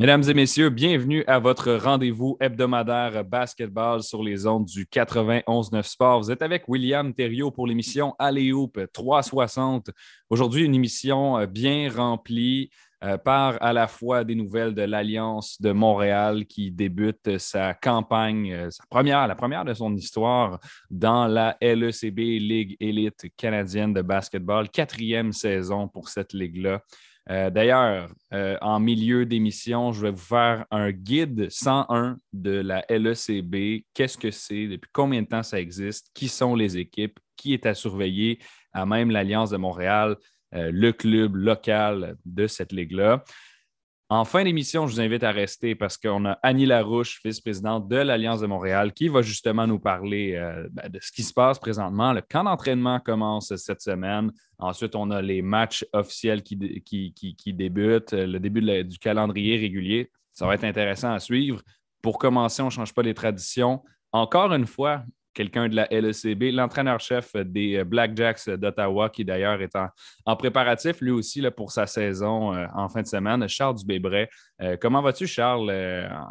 Mesdames et messieurs, bienvenue à votre rendez-vous hebdomadaire basketball sur les ondes du 91-9 Sport. Vous êtes avec William Thériault pour l'émission Alléoupe 360. Aujourd'hui, une émission euh, bien remplie euh, par à la fois des nouvelles de l'Alliance de Montréal qui débute sa campagne, euh, sa première, la première de son histoire dans la LECB, Ligue élite canadienne de basketball. Quatrième saison pour cette ligue-là. Euh, d'ailleurs, euh, en milieu d'émission, je vais vous faire un guide 101 de la LECB. Qu'est-ce que c'est? Depuis combien de temps ça existe? Qui sont les équipes? Qui est à surveiller? À même l'Alliance de Montréal, euh, le club local de cette ligue-là. En fin d'émission, je vous invite à rester parce qu'on a Annie Larouche, vice-présidente de l'Alliance de Montréal, qui va justement nous parler euh, ben, de ce qui se passe présentement. Le camp d'entraînement commence cette semaine. Ensuite, on a les matchs officiels qui, qui, débutent, le début du calendrier régulier. Ça va être intéressant à suivre. Pour commencer, on ne change pas les traditions. Encore une fois, quelqu'un de la LECB, l'entraîneur-chef des euh, Blackjacks d'Ottawa, qui d'ailleurs est en, préparatif lui aussi pour sa saison euh, en fin de semaine, Charles Dubébret. Euh, comment vas-tu, Charles,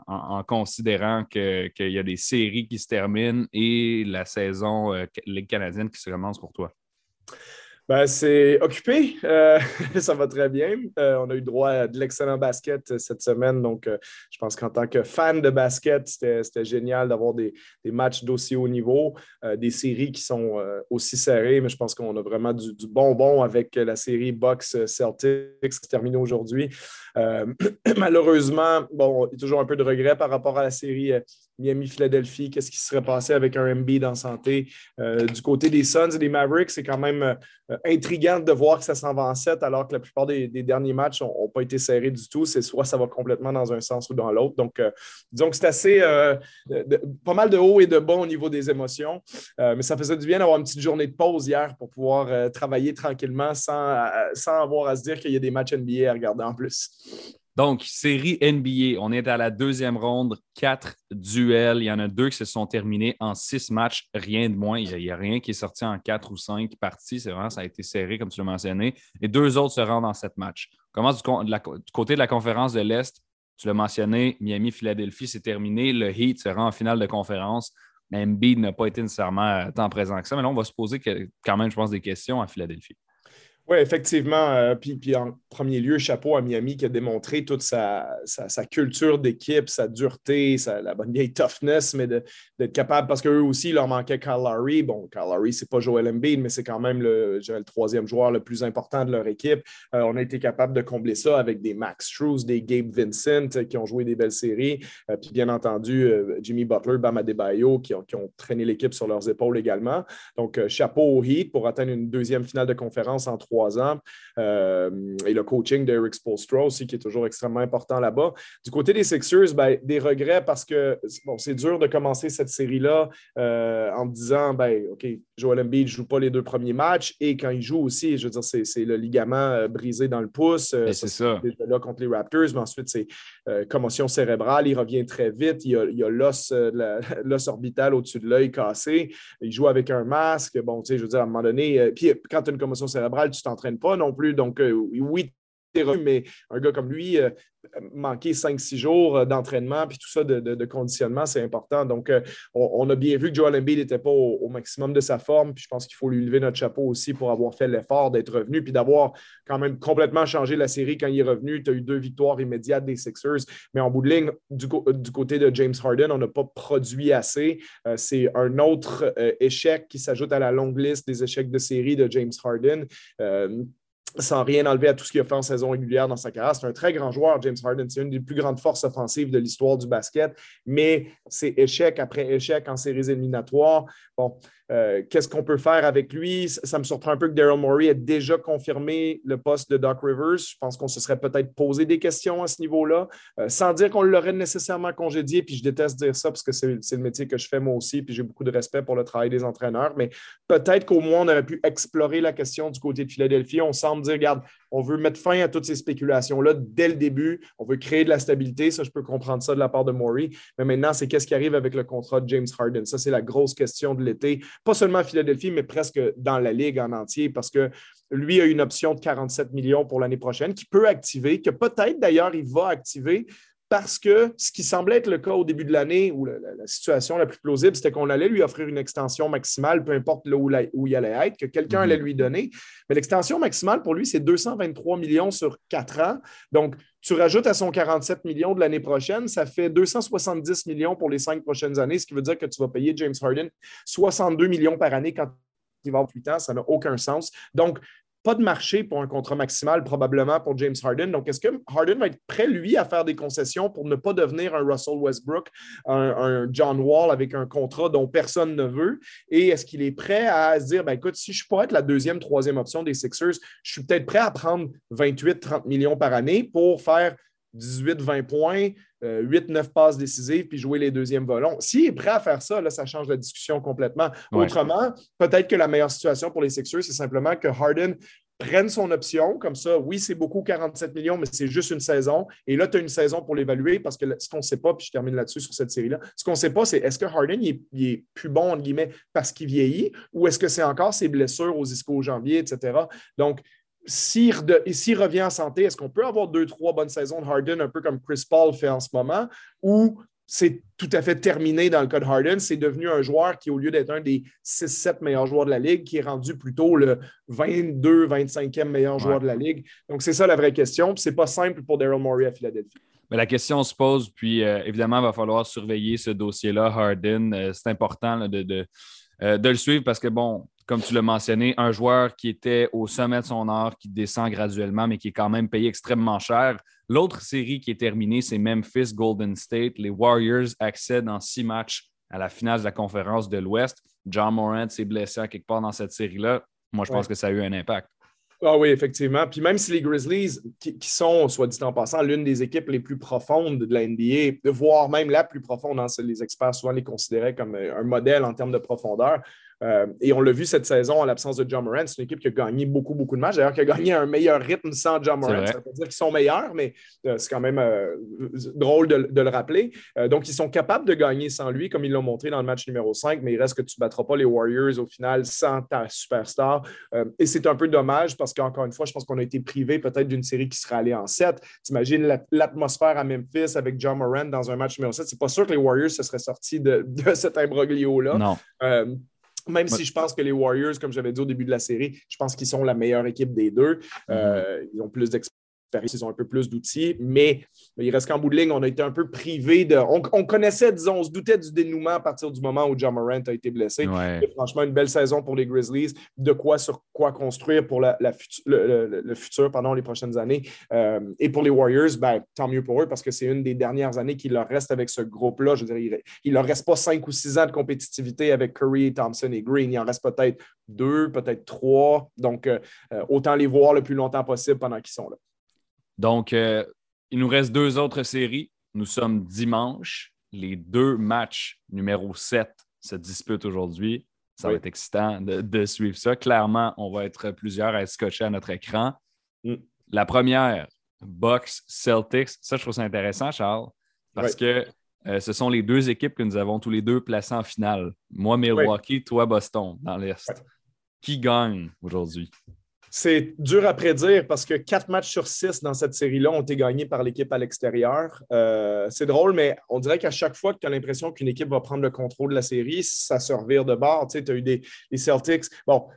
en, considérant qu'il y a des séries qui se terminent et la saison Ligue canadienne qui se commence pour toi? Ben, c'est occupé. Euh, ça va très bien. Euh, on a eu droit à de l'excellent basket euh, cette semaine. Donc, je pense qu'en tant que fan de basket, c'était génial d'avoir des, matchs d'aussi haut niveau, des séries qui sont aussi serrées. Mais je pense qu'on a vraiment du, bonbon avec la série Box Celtics qui termine aujourd'hui. malheureusement, bon, il y a toujours un peu de regret par rapport à la série Miami-Philadelphie. Qu'est-ce qui serait passé avec un MB en santé? du côté des Suns et des Mavericks, c'est quand même intriguant de voir que ça s'en va en 7 alors que la plupart des, derniers matchs n'ont pas été serrés du tout. C'est soit ça va complètement dans un sens ou dans l'autre. Donc, euh, c'est assez euh, pas mal de haut et de bas au niveau des émotions. Euh, mais ça faisait du bien d'avoir une petite journée de pause hier pour pouvoir travailler tranquillement sans, sans avoir à se dire qu'il y a des matchs NBA à regarder en plus. Donc, série NBA, on est à la deuxième ronde, quatre duels. Il y en a deux qui se sont terminés en six matchs, rien de moins. Il n'y a, rien qui est sorti en quatre ou cinq parties. C'est vraiment, ça a été serré, comme tu l'as mentionné. Et deux autres se rendent en sept matchs. Comment du, côté de la conférence de l'Est, tu l'as mentionné, Miami-Philadelphie, c'est terminé. Le Heat se rend en finale de conférence. Embiid n'a pas été nécessairement tant présent que ça. Mais là, on va se poser quand même, je pense, des questions à Philadelphie. Oui, effectivement. Euh, puis, puis, en premier lieu, chapeau à Miami qui a démontré toute sa, sa, culture d'équipe, sa dureté, sa, la bonne vieille toughness, mais d'être capable, parce qu'eux aussi, il leur manquait Kyle Lowry. Bon, Kyle Lowry, c'est pas Joel Embiid, mais c'est quand même le, le troisième joueur le plus important de leur équipe. Euh, on a été capable de combler ça avec des Max Struz, des Gabe Vincent qui ont joué des belles séries. Euh, puis bien entendu, Jimmy Butler, Bam Adebayo qui ont, qui ont traîné l'équipe sur leurs épaules également. Donc, chapeau au Heat pour atteindre une deuxième finale de conférence en trois ans. Euh, et le coaching d'Eric Spolstra aussi, qui est toujours extrêmement important là-bas. Du côté des Sixers, ben, des regrets parce que bon, c'est dur de commencer cette série-là euh, en disant ben, OK, Joel Embiid ne joue pas les deux premiers matchs et quand il joue aussi, je veux dire, c'est le ligament euh, brisé dans le pouce. C'est ça. Là contre les Raptors, mais ensuite, c'est commotion cérébrale. Il revient très vite. Il y a l'os orbital au-dessus de l'œil cassé. Il joue avec un masque. Bon, tu sais, je veux dire, à un moment donné, puis quand tu as une commotion cérébrale, tu t'entraînes pas non plus. Donc, euh, oui, mais un gars comme lui, euh, manquer 5-6 jours euh, d'entraînement, puis tout ça de, conditionnement, c'est important. Donc, on, a bien vu que Joel Embiid n'était pas au, maximum de sa forme, puis je pense qu'il faut lui lever notre chapeau aussi pour avoir fait l'effort d'être revenu, puis d'avoir quand même complètement changé la série quand il est revenu. Tu as eu deux victoires immédiates des Sixers, mais en bout de ligne, du, côté de James Harden, on n'a pas produit assez. c'est un autre échec qui s'ajoute à la longue liste des échecs de série de James Harden sans rien enlever à tout ce qu'il a fait en saison régulière dans sa carrière. C'est un très grand joueur, James Harden. C'est une des plus grandes forces offensives de l'histoire du basket, mais c'est échec après échec en séries éliminatoires. Bon, euh, qu'est-ce qu'on peut faire avec lui? Ça, me surprend un peu que Daryl Morey ait déjà confirmé le poste de Doc Rivers. Je pense qu'on se serait peut-être posé des questions à ce niveau-là, euh, sans dire qu'on l'aurait nécessairement congédié. Puis je déteste dire ça parce que c'est le métier que je fais moi aussi, puis j'ai beaucoup de respect pour le travail des entraîneurs. Mais peut-être qu'au moins on aurait pu explorer la question du côté de Philadelphie. On semble dire, regarde, on veut mettre fin à toutes ces spéculations-là dès le début. On veut créer de la stabilité. Ça, je peux comprendre ça de la part de Morey. Mais maintenant, c'est qu'est-ce qui arrive avec le contrat de James Harden? Ça, c'est la grosse question de l'été pas seulement à Philadelphie, mais presque dans la ligue en entier, parce que lui a une option de 47 millions pour l'année prochaine qui peut activer, que peut-être d'ailleurs il va activer parce que ce qui semblait être le cas au début de l'année, où la, situation la plus plausible, c'était qu'on allait lui offrir une extension maximale, peu importe là où, où il allait être, que quelqu'un allait mhm. lui donner. Mais l'extension maximale, pour lui, c'est 223 millions sur quatre ans. Donc, tu rajoutes à son 47 millions de l'année prochaine, ça fait 270 millions pour les cinq prochaines années, ce qui veut dire que tu vas payer James Harden 62 millions par année quand il va avoir 8 ans. Ça n'a aucun sens. Donc, pas de marché pour un contrat maximal probablement pour James Harden. Donc, est-ce que Harden va être prêt, lui, à faire des concessions pour ne pas devenir un Russell Westbrook, un, John Wall avec un contrat dont personne ne veut? Et est-ce qu'il est prêt à se dire, ben, écoute, si je peux être la deuxième, troisième option des Sixers, je suis peut-être prêt à prendre 28-30 millions par année pour faire 18-20 points, 8-9 euh, passes décisives, puis jouer les deuxièmes volants. S'il est prêt à faire ça, là, ça change la discussion complètement. Autrement, peut-être que la meilleure situation pour les Sixers, c'est simplement que Harden prenne son option. Comme ça, oui, c'est beaucoup 47 millions, mais c'est juste une saison. Et là, tu as une saison pour l'évaluer parce que ce qu'on ne sait pas, puis je termine là-dessus sur cette série-là, ce qu'on ne sait pas, c'est est-ce que Harden il est, plus bon, entre guillemets, parce qu'il vieillit ou est-ce que c'est encore ses blessures aux ischio-jambiers, etc. Donc, s'il revient en santé, est-ce qu'on peut avoir deux, trois bonnes saisons de Harden, un peu comme Chris Paul fait en ce moment, ou c'est tout à fait terminé dans le cas de Harden. C'est devenu un joueur qui, au lieu d'être un des 6-7 meilleurs joueurs de la Ligue, qui est rendu plutôt le 22, 25e meilleur joueur de la Ligue. Donc, c'est ça la vraie question. Ce n'est pas simple pour Daryl Morey à Philadelphie. Mais la question se pose, puis euh, évidemment, il va falloir surveiller ce dossier-là, Harden. Euh, c'est important de, euh, de, le suivre parce que, bon, comme tu l'as mentionné, un joueur qui était au sommet de son art, qui descend graduellement, mais qui est quand même payé extrêmement cher. L'autre série qui est terminée, c'est Memphis Golden State. Les Warriors accèdent en six matchs à la finale de la conférence de l'Ouest. John Morant s'est blessé à quelque part dans cette série-là. Moi, je pense que ça a eu un impact. Ah oui, effectivement. Puis même si les Grizzlies, qui, sont, soit dit en passant, l'une des équipes les plus profondes de la NBA, voire même la plus profonde, hein, les experts souvent les considéraient comme un modèle en termes de profondeur, euh, et on l'a vu cette saison en l'absence de John Moran. C'est une équipe qui a gagné beaucoup, beaucoup de matchs. D'ailleurs, qui a gagné un meilleur rythme sans John Moran. Ça veut dire qu'ils sont meilleurs, mais euh, c'est quand même euh, drôle de, le rappeler. donc, ils sont capables de gagner sans lui, comme ils l'ont montré dans le match numéro 5, mais il reste que tu ne battras pas les Warriors au final sans ta superstar. et c'est un peu dommage parce qu'encore une fois, je pense qu'on a été privé peut-être d'une série qui serait allée en 7. T'imagines l'atmosphère à Memphis avec John Moran dans un match numéro 7. C'est pas sûr que les Warriors se seraient sortis de, de cet imbroglio-là. Non. Même si je pense que les Warriors, comme j'avais dit au début de la série, je pense qu'ils sont la meilleure équipe des deux. Euh, ils ont plus d'expérience ils ont un peu plus d'outils, mais il reste qu'en bout de ligne, on a été un peu privé de. On, connaissait, disons, on se doutait du dénouement à partir du moment où John Morant a été blessé. Franchement, une belle saison pour les Grizzlies, de quoi sur quoi construire pour la, le, futur pendant les prochaines années. Euh, et pour les Warriors, ben, tant mieux pour eux parce que c'est une des dernières années qu'il leur reste avec ce groupe-là. Je veux dire, il ne leur reste pas cinq ou six ans de compétitivité avec Curry, Thompson et Green. Il en reste peut-être deux, peut-être trois. Donc, euh, euh, autant les voir le plus longtemps possible pendant qu'ils sont là. Donc, euh, il nous reste deux autres séries. Nous sommes dimanche. Les deux matchs numéro 7 se disputent aujourd'hui. Ça va être excitant de, suivre ça. Clairement, on va être plusieurs à être scotchés à notre écran. Mm. La première, Bucks Celtics. Ça, je trouve ça intéressant, Charles, parce que euh, ce sont les deux équipes que nous avons tous les deux placées en finale. Moi, Milwaukee, toi, Boston, dans l'Est. Qui gagne aujourd'hui? C'est dur à prédire parce que quatre matchs sur six dans cette série-là ont été gagnés par l'équipe à l'extérieur. Euh, c'est drôle, mais on dirait qu'à chaque fois que tu as l'impression qu'une équipe va prendre le contrôle de la série, ça se revire de bord. Tu as eu des, Celtics. Bon,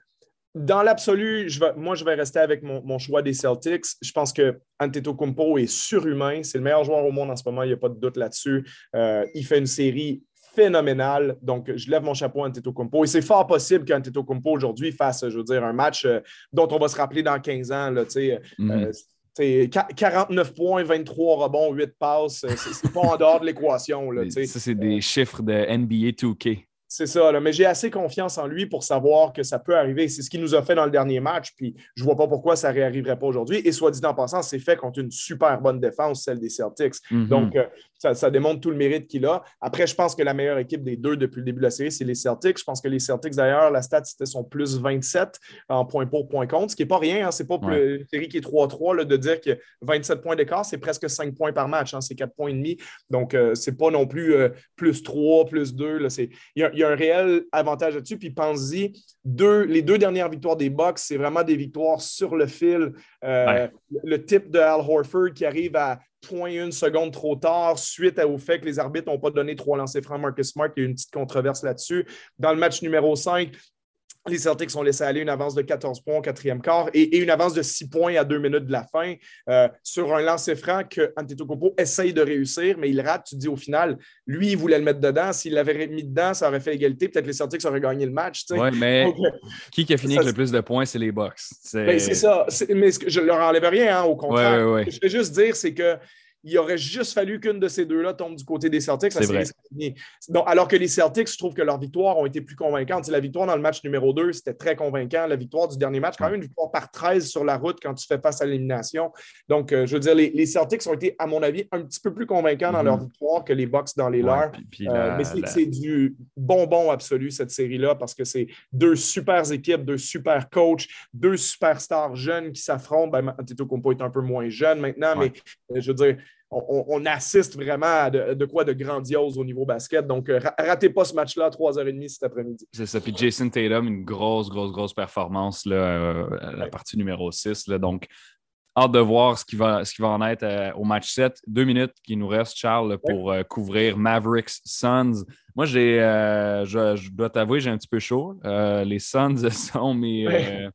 dans l'absolu, moi, je vais rester avec mon, choix des Celtics. Je pense que Antetokounmpo est surhumain. C'est le meilleur joueur au monde en ce moment, il n'y a pas de doute là-dessus. Euh, il fait une série phénoménal. Donc, je lève mon chapeau à Antetokounmpo. Et c'est fort possible qu'Antetokounmpo aujourd'hui fasse, je veux dire, un match euh, dont on va se rappeler dans 15 ans. Là, 49 mhm. euh, points, 23 rebonds, 8 passes. Euh, c'est pas en dehors de l'équation. Ça, c'est des chiffres de NBA 2K. C'est ça, mais j'ai assez confiance en lui pour savoir que ça peut arriver. C'est ce qu'il nous a fait dans le dernier match, puis je ne vois pas pourquoi ça ne réarriverait pas aujourd'hui. Et soit dit en passant, c'est fait contre une super bonne défense, celle des Celtics. Mhm. Donc, ça, démontre tout le mérite qu'il a. Après, je pense que la meilleure équipe des deux depuis le début de la série, c'est les Celtics. Je pense que les Celtics, d'ailleurs, la stat, c'était son plus 27 en points pour, points contre, ce qui n'est pas rien. Hein. C'est pas une série qui est 3-3 de dire que 27 points d'écart, c'est presque 5 points par match. Hein. C'est 4 points et demi. Donc, euh, c'est pas non plus euh, plus 3, plus 2. Il y, a un réel avantage là-dessus. Puis, pense-y, deux, les deux dernières victoires des Bucks, c'est vraiment des victoires sur le fil. Euh, le type de Al Horford qui arrive à 0.1 seconde trop tard suite au fait que les arbitres n'ont pas donné trois lancers francs à Marcus Smart. Il y a eu une petite controverse là-dessus. Dans le match numéro 5, les Celtics ont laissé aller une avance de 14 points au quatrième quart et, une avance de 6 points à deux minutes de la fin euh, sur un lancer franc que Antetokounmpo essaye de réussir, mais il rate. Tu te dis au final, lui, il voulait le mettre dedans. S'il l'avait mis dedans, ça aurait fait égalité. Peut-être les Celtics auraient gagné le match. Oui, mais euh, qui qui a fini avec le plus de points, c'est les Bucks. Ben, c'est ça. Mais je ne leur enlève rien, hein, au contraire. Ce que je veux juste dire, c'est que il aurait juste fallu qu'une de ces deux-là tombe du côté des Celtics. Donc, alors que les Celtics, je trouve que leurs victoires ont été plus convaincantes. la victoire dans le match numéro 2, c'était très convaincant. La victoire du dernier match, quand même une victoire par 13 sur la route quand tu fais face à l'élimination. Donc, euh, je veux dire, les, Celtics ont été, à mon avis, un petit peu plus convaincants dans leur mhm. victoire que les Bucks dans les leurs. Euh, mais c'est du bonbon absolu, cette série-là, parce que c'est deux super équipes, deux super coachs, deux superstars jeunes qui s'affrontent. Ben, Compo est un peu moins jeune maintenant, mais euh, je veux dire, on, assiste vraiment à de, quoi de grandiose au niveau basket. Donc, euh, ratez pas ce match-là à 3h30 cet après-midi. C'est ça. Puis Jason Tatum, une grosse, grosse, grosse performance là, euh, la partie numéro 6. Là. Donc, hâte de voir ce qui va, ce qui va en être euh, au match 7. Deux minutes qui nous restent, Charles, pour couvrir Mavericks Suns. Moi, j'ai, je, dois t'avouer, j'ai un petit peu chaud. les Suns sont mes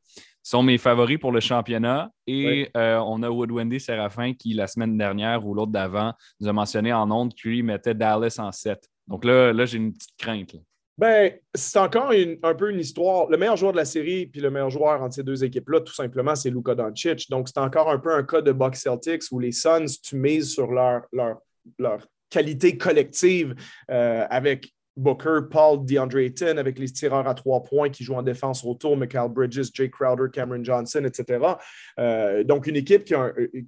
sont mes favoris pour le championnat. Et euh, on a Wood-Wendy Séraphin qui, la semaine dernière ou l'autre d'avant, nous a mentionné en ondes qu'il mettait Dallas en 7. Donc là, là j'ai une petite crainte. Ben, c'est encore un peu une histoire. Le meilleur joueur de la série puis le meilleur joueur entre ces deux équipes-là, tout simplement, c'est Luka Doncic. Donc, c'est encore un peu un cas de Bucks Celtics où les Suns, tu mises sur leur, leur, leur qualité collective euh, avec Booker, Paul, DeAndre Ayton avec les tireurs à trois points qui jouent en défense autour, Michael Bridges, Jake Crowder, Cameron Johnson, etc. Euh, donc, une équipe qui,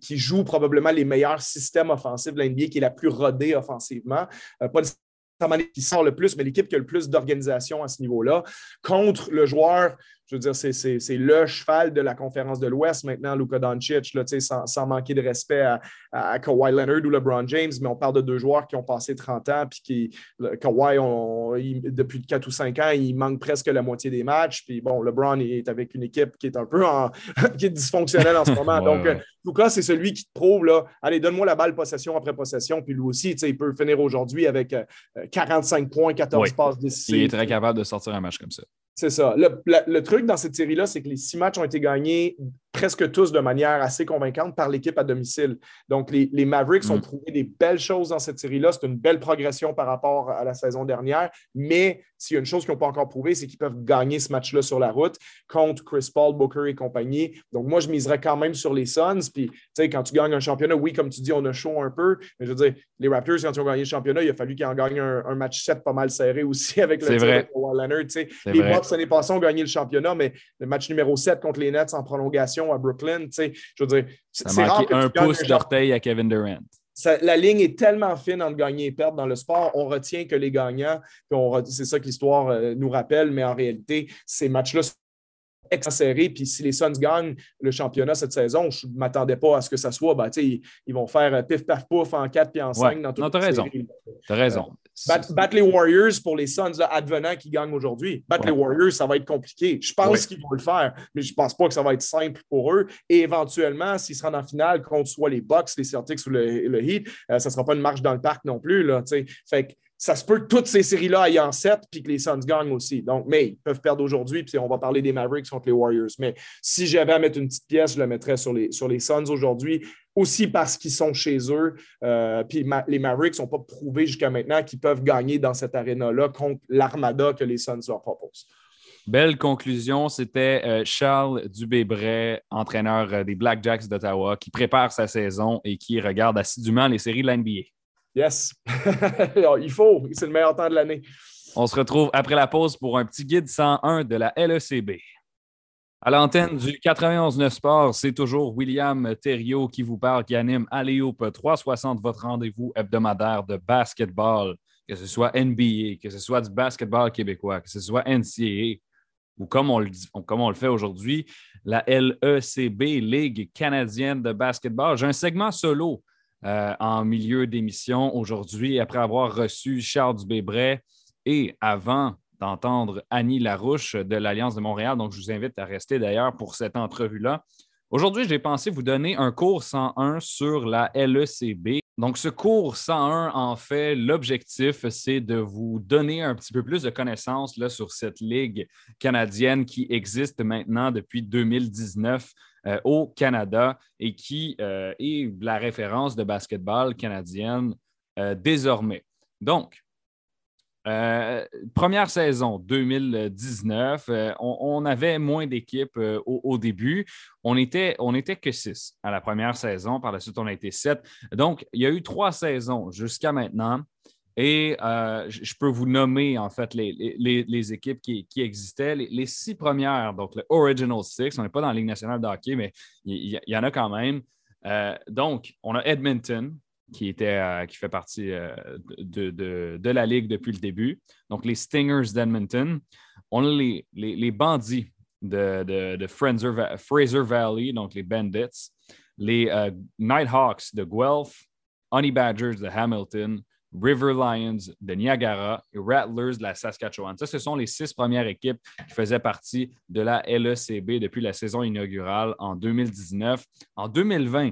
qui, joue probablement les meilleurs systèmes offensifs de l'NBA, qui est la plus rodée offensivement. Euh, pas nécessairement qui sort le plus, mais l'équipe qui a le plus d'organisation à ce niveau-là, contre le joueur je veux dire, c'est le cheval de la conférence de l'Ouest maintenant, Luka Doncic, là, sans, sans manquer de respect à, Kawhi Leonard ou LeBron James, mais on parle de deux joueurs qui ont passé 30 ans, puis qui, Kawhi, on, depuis 4 ou 5 ans, il manque presque la moitié des matchs, puis bon, LeBron est avec une équipe qui est un peu en, qui est dysfonctionnelle en ce moment. Donc, ouais. Luka, c'est celui qui te prouve, là, allez, donne-moi la balle possession après possession, puis lui aussi, il peut finir aujourd'hui avec 45 euh, points, 14 passes décisives. Il est très capable de sortir un match comme ça. C'est ça. Le, truc dans cette série-là, c'est que les six matchs ont été gagnés presque tous de manière assez convaincante par l'équipe à domicile. Donc, les, Mavericks ont mm. prouvé des belles choses dans cette série-là. C'est une belle progression par rapport à la saison dernière. Mais s'il y a une chose qu'ils n'ont pas encore prouvé, c'est qu'ils peuvent gagner ce match-là sur la route contre Chris Paul, Booker et compagnie. Donc, moi, je miserais quand même sur les Suns. Puis, tu sais, quand tu gagnes un championnat, oui, comme tu dis, on a chaud un peu. Mais je veux dire, les Raptors, quand ils ont gagné le championnat, il a fallu qu'ils en gagnent un, match 7 pas mal serré aussi avec le vrai. de Leonard. Les Bucks, l'année passée, ont gagné le championnat, mais le match numéro 7 contre les Nets en prolongation à Brooklyn, je veux dire, c'est rare que un pouce d'orteil à Kevin Durant. la ligne est tellement fine entre gagner et perdre dans le sport. On retient que les gagnants, c'est ça que l'histoire euh, nous rappelle, mais en réalité, ces matchs-là serré. Puis si les Suns gagnent le championnat cette saison, je ne m'attendais pas à ce que ça soit. Ben, ils, ils vont faire euh, pif paf pouf en 4 puis en 5 dans toute Non, tu as raison. Tu as raison. Battre les Warriors pour les Suns advenant qui gagnent aujourd'hui. Battre les Warriors, ça va être compliqué. Je pense qu'ils vont le faire, mais je ne pense pas que ça va être simple pour eux. Et éventuellement, s'ils se rendent en finale contre soit les Bucks, les Celtics ou le, Heat, euh, ça ne sera pas une marche dans le parc non plus. Là, fait que ça se peut que toutes ces séries-là aillent en 7 puis que les Suns gagnent aussi. Donc, mais ils peuvent perdre aujourd'hui, puis on va parler des Mavericks contre les Warriors. Mais si j'avais à mettre une petite pièce, je la mettrais sur les, sur les Suns aujourd'hui, aussi parce qu'ils sont chez eux. Euh, puis les Mavericks n'ont pas prouvé jusqu'à maintenant qu'ils peuvent gagner dans cette aréna-là contre l'armada que les Suns leur proposent. Belle conclusion, c'était euh, Charles Dubébret, entraîneur euh, des Blackjacks d'Ottawa, qui prépare sa saison et qui regarde assidûment les séries de l'NBA. Yes. Il faut. C'est le meilleur temps de l'année. On se retrouve après la pause pour un petit guide 101 de la LECB. À l'antenne du 91.9 Sport, c'est toujours William Thériault qui vous parle, qui anime Aléoupe 360, votre rendez-vous hebdomadaire de basketball, que ce soit NBA, que ce soit du basketball québécois, que ce soit NCAA, ou comme on le, comme on le fait aujourd'hui, la LECB, Ligue canadienne de basketball. J'ai un segment solo euh, en milieu d'émission aujourd'hui, après avoir reçu Charles Dubébret et avant d'entendre Annie Larouche de l'Alliance de Montréal. Donc, je vous invite à rester d'ailleurs pour cette entrevue-là. Aujourd'hui, j'ai pensé vous donner un cours 101 sur la LECB. Donc, ce cours 101, en fait, l'objectif, c'est de vous donner un petit peu plus de connaissances là, sur cette ligue canadienne qui existe maintenant depuis 2019 euh, au Canada et qui euh, est la référence de basketball canadienne euh, désormais. Donc, première saison 2019, euh, on, avait moins d'équipes au, début. On était, on était que six à la première saison. Par la suite, on a été sept. Donc, il y a eu trois saisons jusqu'à maintenant. Et je peux vous nommer en fait les, équipes qui, existaient. Les, six premières, donc le Original Six, on n'est pas dans la Ligue nationale de hockey, mais il y, en a quand même. donc, on a Edmonton, qui, était, euh, qui fait partie euh, de, la Ligue depuis le début. Donc, les Stingers d'Edmonton. On a les, les, bandits de, Fraser, Valley, donc les Bandits. Les euh, Nighthawks de Guelph. Honey Badgers de Hamilton. River Lions de Niagara et Rattlers de la Saskatchewan. Ça, ce sont les six premières équipes qui faisaient partie de la LECB depuis la saison inaugurale en 2019. En 2020,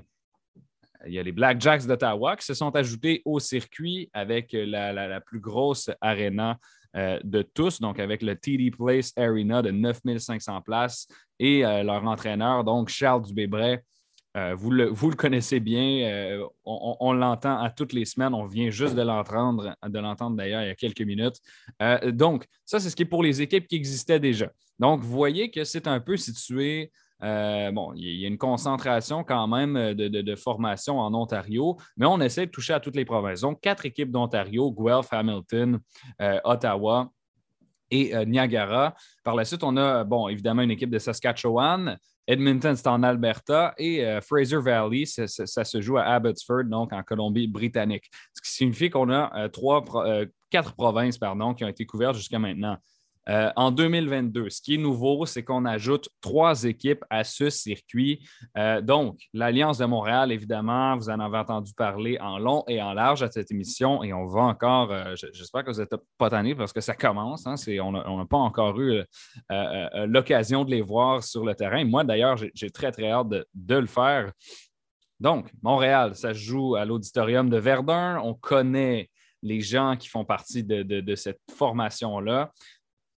il y a les Blackjacks d'Ottawa qui se sont ajoutés au circuit avec la, plus grosse arena euh, de tous, donc avec le TD Place Arena de 9500 places et euh, leur entraîneur, donc Charles Dubébret. Euh, vous, le, connaissez bien, on, l'entend à toutes les semaines, on vient juste de l'entendre, de l'entendre d'ailleurs il y a quelques minutes. donc, ça, c'est ce qui est pour les équipes qui existaient déjà. Donc, vous voyez que c'est un peu situé euh, bon, il y a une concentration quand même euh, de, formation en Ontario, mais on essaie de toucher à toutes les provinces. Donc, quatre équipes d'Ontario, Guelph, Hamilton, euh, Ottawa et Niagara. Par la suite, on a, bon, évidemment, une équipe de Saskatchewan. Edmonton, c'est en Alberta et Fraser Valley, ça, se joue à Abbotsford, donc en Colombie-Britannique. Ce qui signifie qu'on a trois, quatre provinces pardon, qui ont été couvertes jusqu'à maintenant. Euh, en 2022, ce qui est nouveau, c'est qu'on ajoute trois équipes à ce circuit. Euh, donc, l'Alliance de Montréal, évidemment, vous en avez entendu parler en long et en large à cette émission et on va encore, euh, j'espère que vous n'êtes pas tannés parce que ça commence. Hein, on n'a pas encore eu l'occasion de les voir sur le terrain. Moi, d'ailleurs, j'ai très, très hâte de, le faire. Donc, Montréal, ça se joue à l'auditorium de Verdun. On connaît les gens qui font partie de cette formation-là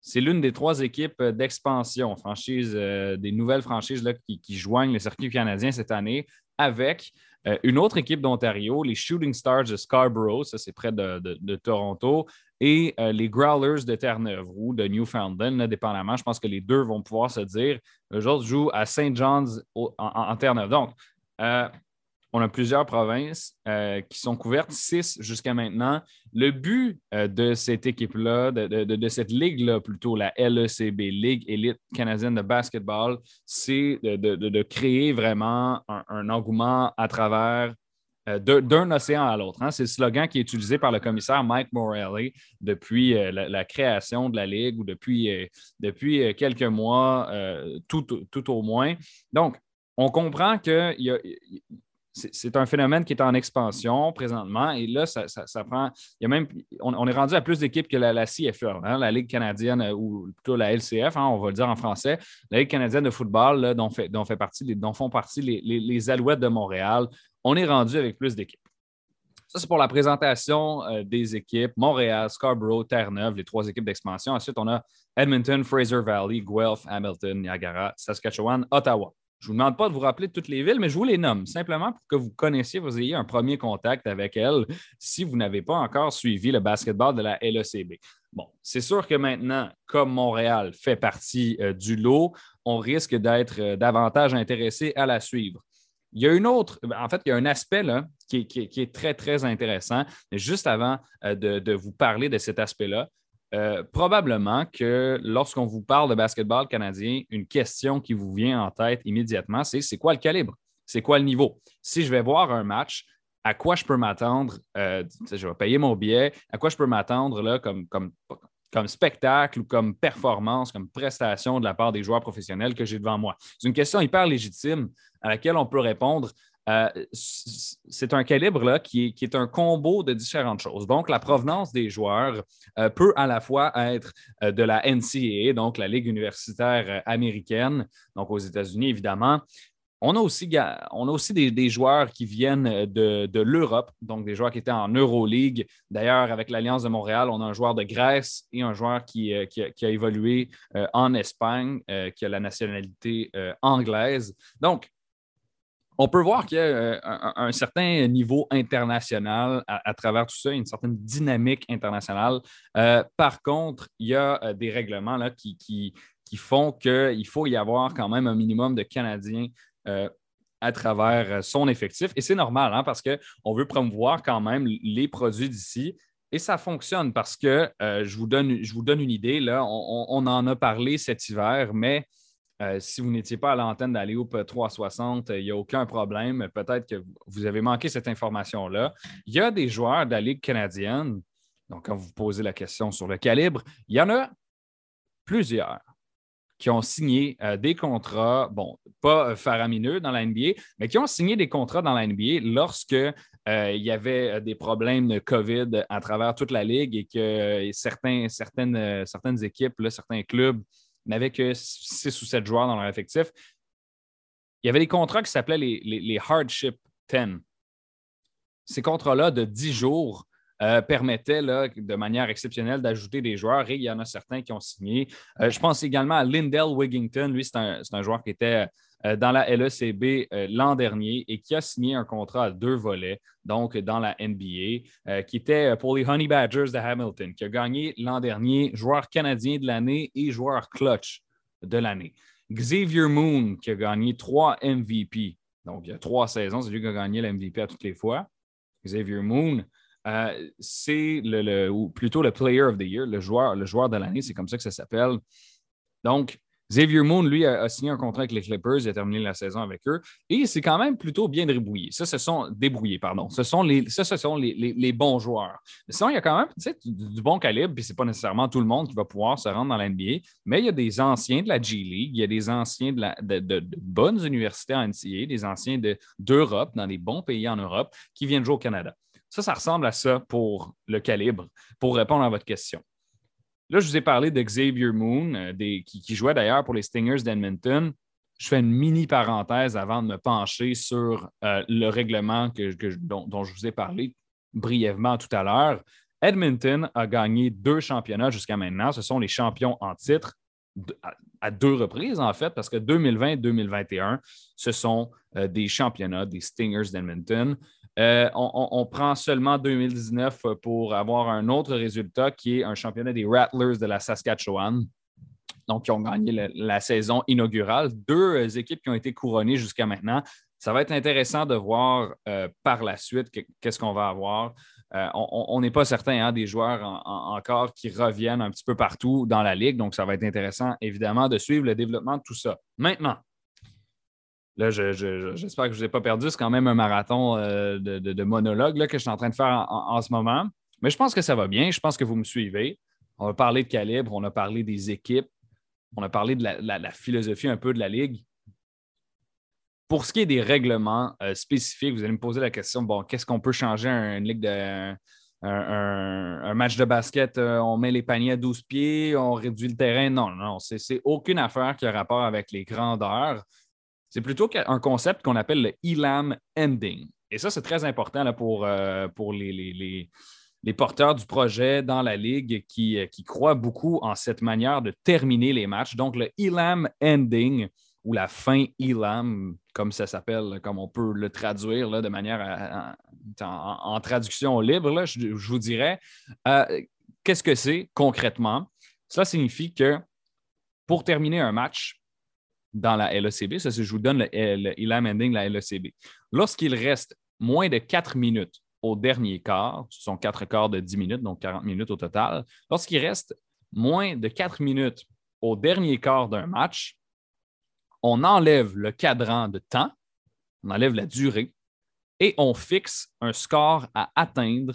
c'est l'une des trois équipes euh, d'expansion, franchise, euh, des nouvelles franchises là, qui, joignent le circuit canadien cette année avec euh, une autre équipe d'Ontario, les Shooting Stars de Scarborough, ça c'est près de, Toronto, et les Growlers de Terre-Neuve ou de Newfoundland, dépendamment. Je pense que les deux vont pouvoir se dire. Les autres jouent à St. John's en, Terre-Neuve. Donc, on a plusieurs provinces euh, qui sont couvertes, six jusqu'à maintenant. Le but euh, de cette équipe-là, de, cette ligue-là, plutôt la LECB, Ligue élite canadienne de basketball, c'est de, créer vraiment un, engouement à travers euh, d'un océan à l'autre. Hein. C'est le slogan qui est utilisé par le commissaire Mike Morelli depuis la, création de la Ligue ou depuis, quelques mois, tout, tout, au moins. Donc, on comprend qu'il y a, c'est un phénomène qui est en expansion présentement. Et là, ça, prend. Il y a même, on, est rendu à plus d'équipes que la, CFL, hein, la Ligue canadienne euh, ou plutôt la LCF, hein, on va le dire en français, la Ligue canadienne de football, dont, font partie les, Alouettes de Montréal. On est rendu avec plus d'équipes. Ça, c'est pour la présentation euh, des équipes. Montréal, Scarborough, Terre-Neuve, les trois équipes d'expansion. Ensuite, on a Edmonton, Fraser Valley, Guelph, Hamilton, Niagara, Saskatchewan, Ottawa. Je ne vous demande pas de vous rappeler toutes les villes, mais je vous les nomme simplement pour que vous connaissiez, vous ayez un premier contact avec elles si vous n'avez pas encore suivi le basketball de la LECB. Bon, c'est sûr que maintenant, comme Montréal fait partie euh, du lot, on risque d'être euh, davantage intéressé à la suivre. Il y a une autre, en fait, il y a un aspect là, qui, est très, très intéressant. juste avant euh, de, vous parler de cet aspect-là, euh, probablement que lorsqu'on vous parle de basketball canadien, une question qui vous vient en tête immédiatement, c'est c'est quoi le calibre? C'est quoi le niveau? Si je vais voir un match, à quoi je peux m'attendre? Euh, je vais payer mon billet, à quoi je peux m'attendre comme, comme, comme spectacle ou comme performance, comme prestation de la part des joueurs professionnels que j'ai devant moi? C'est une question hyper légitime à laquelle on peut répondre euh, c'est un calibre là, qui, est, un combo de différentes choses. Donc, la provenance des joueurs euh, peut à la fois être euh, de la NCAA, donc la Ligue universitaire américaine, donc aux États-Unis évidemment, on a aussi, des, joueurs qui viennent de, l'Europe, donc des joueurs qui étaient en Euroleague. D'ailleurs, avec l'Alliance de Montréal, on a un joueur de Grèce et un joueur qui, euh, a, évolué en Espagne, qui a la nationalité anglaise. Donc, on peut voir qu'il y a un, certain niveau international à, travers tout ça, une certaine dynamique internationale. par contre, il y a des règlements là, qui, font qu'il faut y avoir quand même un minimum de Canadiens euh, à travers euh, son effectif. Et c'est normal hein, parce qu'on veut promouvoir quand même les produits d'ici. Et ça fonctionne parce que euh, je, vous donne, je vous donne une idée. On, en a parlé cet hiver, mais si vous n'étiez pas à l'antenne d'Aléoup 360, il n'y a aucun problème. Peut-être que vous avez manqué cette information-là. Il y a des joueurs de la Ligue canadienne. Donc, quand vous posez la question sur le calibre, il y en a plusieurs qui ont signé euh, des contrats, bon, pas euh, faramineux dans la NBA, mais qui ont signé des contrats dans la NBA lorsque euh, il y avait des problèmes de COVID à travers toute la ligue et que certains, certaines, certaines équipes, certains clubs n'avaient que six ou sept joueurs dans leur effectif. Il y avait des contrats qui s'appelaient les, les, Hardship 10. Ces contrats-là de 10 jours euh, permettait de manière exceptionnelle d'ajouter des joueurs et il y en a certains qui ont signé. Euh, je pense également à Lindell Wigington. Lui, c'est un, joueur qui était euh, dans la LECB l'an dernier et qui a signé un contrat à deux volets, donc dans la NBA, qui était pour les Honey Badgers de Hamilton, qui a gagné l'an dernier joueur canadien de l'année et joueur clutch de l'année. Xavier Moon, qui a gagné trois MVP. Donc, il y a trois saisons, c'est lui qui a gagné l'MVP à toutes les fois. Xavier Moon, euh, c'est le, ou plutôt le Player of the Year, le joueur, le joueur de l'année, c'est comme ça que ça s'appelle. Donc, Xavier Moon, lui, a, signé un contrat avec les Clippers, il a terminé la saison avec eux, et c'est quand même plutôt bien débrouillé. Ça, ce sont débrouillés, pardon. Ce sont les, ça, ce sont les, bons joueurs. sinon, il y a quand même du, bon calibre, puis c'est pas nécessairement tout le monde qui va pouvoir se rendre dans la NBA, mais il y a des anciens de la G League, il y a des anciens de, la, de, bonnes universités en NCAA, des anciens d'Europe, dans les bons pays en Europe, qui viennent jouer au Canada. Ça, ça ressemble à ça pour le calibre, pour répondre à votre question. Là, je vous ai parlé de Xavier Moon, euh, qui, jouait d'ailleurs pour les Stingers d'Edmonton. Je fais une mini parenthèse avant de me pencher sur euh, le règlement dont, je vous ai parlé brièvement tout à l'heure. Edmonton a gagné deux championnats jusqu'à maintenant. Ce sont les champions en titre à, deux reprises, en fait, parce que 2020 et 2021, ce sont euh, des championnats des Stingers d'Edmonton. Euh, on, prend seulement 2019 pour avoir un autre résultat qui est un championnat des Rattlers de la Saskatchewan. Donc, qui ont gagné la, saison inaugurale. Deux euh, équipes qui ont été couronnées jusqu'à maintenant. Ça va être intéressant de voir euh, par la suite qu'est-ce qu'on va avoir. on n'est pas certain hein, des joueurs encore qui reviennent un petit peu partout dans la ligue. Donc, ça va être intéressant, évidemment, de suivre le développement de tout ça. Maintenant, Là, j'espère que je ne vous ai pas perdu. C'est quand même un marathon euh, de, monologue là, que je suis en train de faire en, ce moment. Mais je pense que ça va bien. Je pense que vous me suivez. On a parlé de calibre, on a parlé des équipes, on a parlé de la, philosophie un peu de la Ligue. Pour ce qui est des règlements euh, spécifiques, vous allez me poser la question bon, qu'est-ce qu'on peut changer une ligue de. Un, match de basket, euh, on met les paniers à 12 pieds, on réduit le terrain? Non, non, c'est aucune affaire qui a rapport avec les grandeurs. C'est plutôt un concept qu'on appelle le ELAM ending. Et ça, c'est très important là, pour, euh, pour les, les, porteurs du projet dans la Ligue qui, euh, qui croient beaucoup en cette manière de terminer les matchs. Donc, le ELAM ending ou la fin ELAM, comme ça s'appelle, comme on peut le traduire là, de manière en, traduction libre, je, vous dirais. Euh, qu'est-ce que c'est concrètement? Cela signifie que pour terminer un match, dans la LECB. Ça, je vous donne le, le ending, la LECB. Lorsqu'il reste moins de 4 minutes au dernier quart, ce sont quatre quarts de 10 minutes, donc 40 minutes au total. Lorsqu'il reste moins de 4 minutes au dernier quart d'un match, on enlève le cadran de temps, on enlève la durée et on fixe un score à atteindre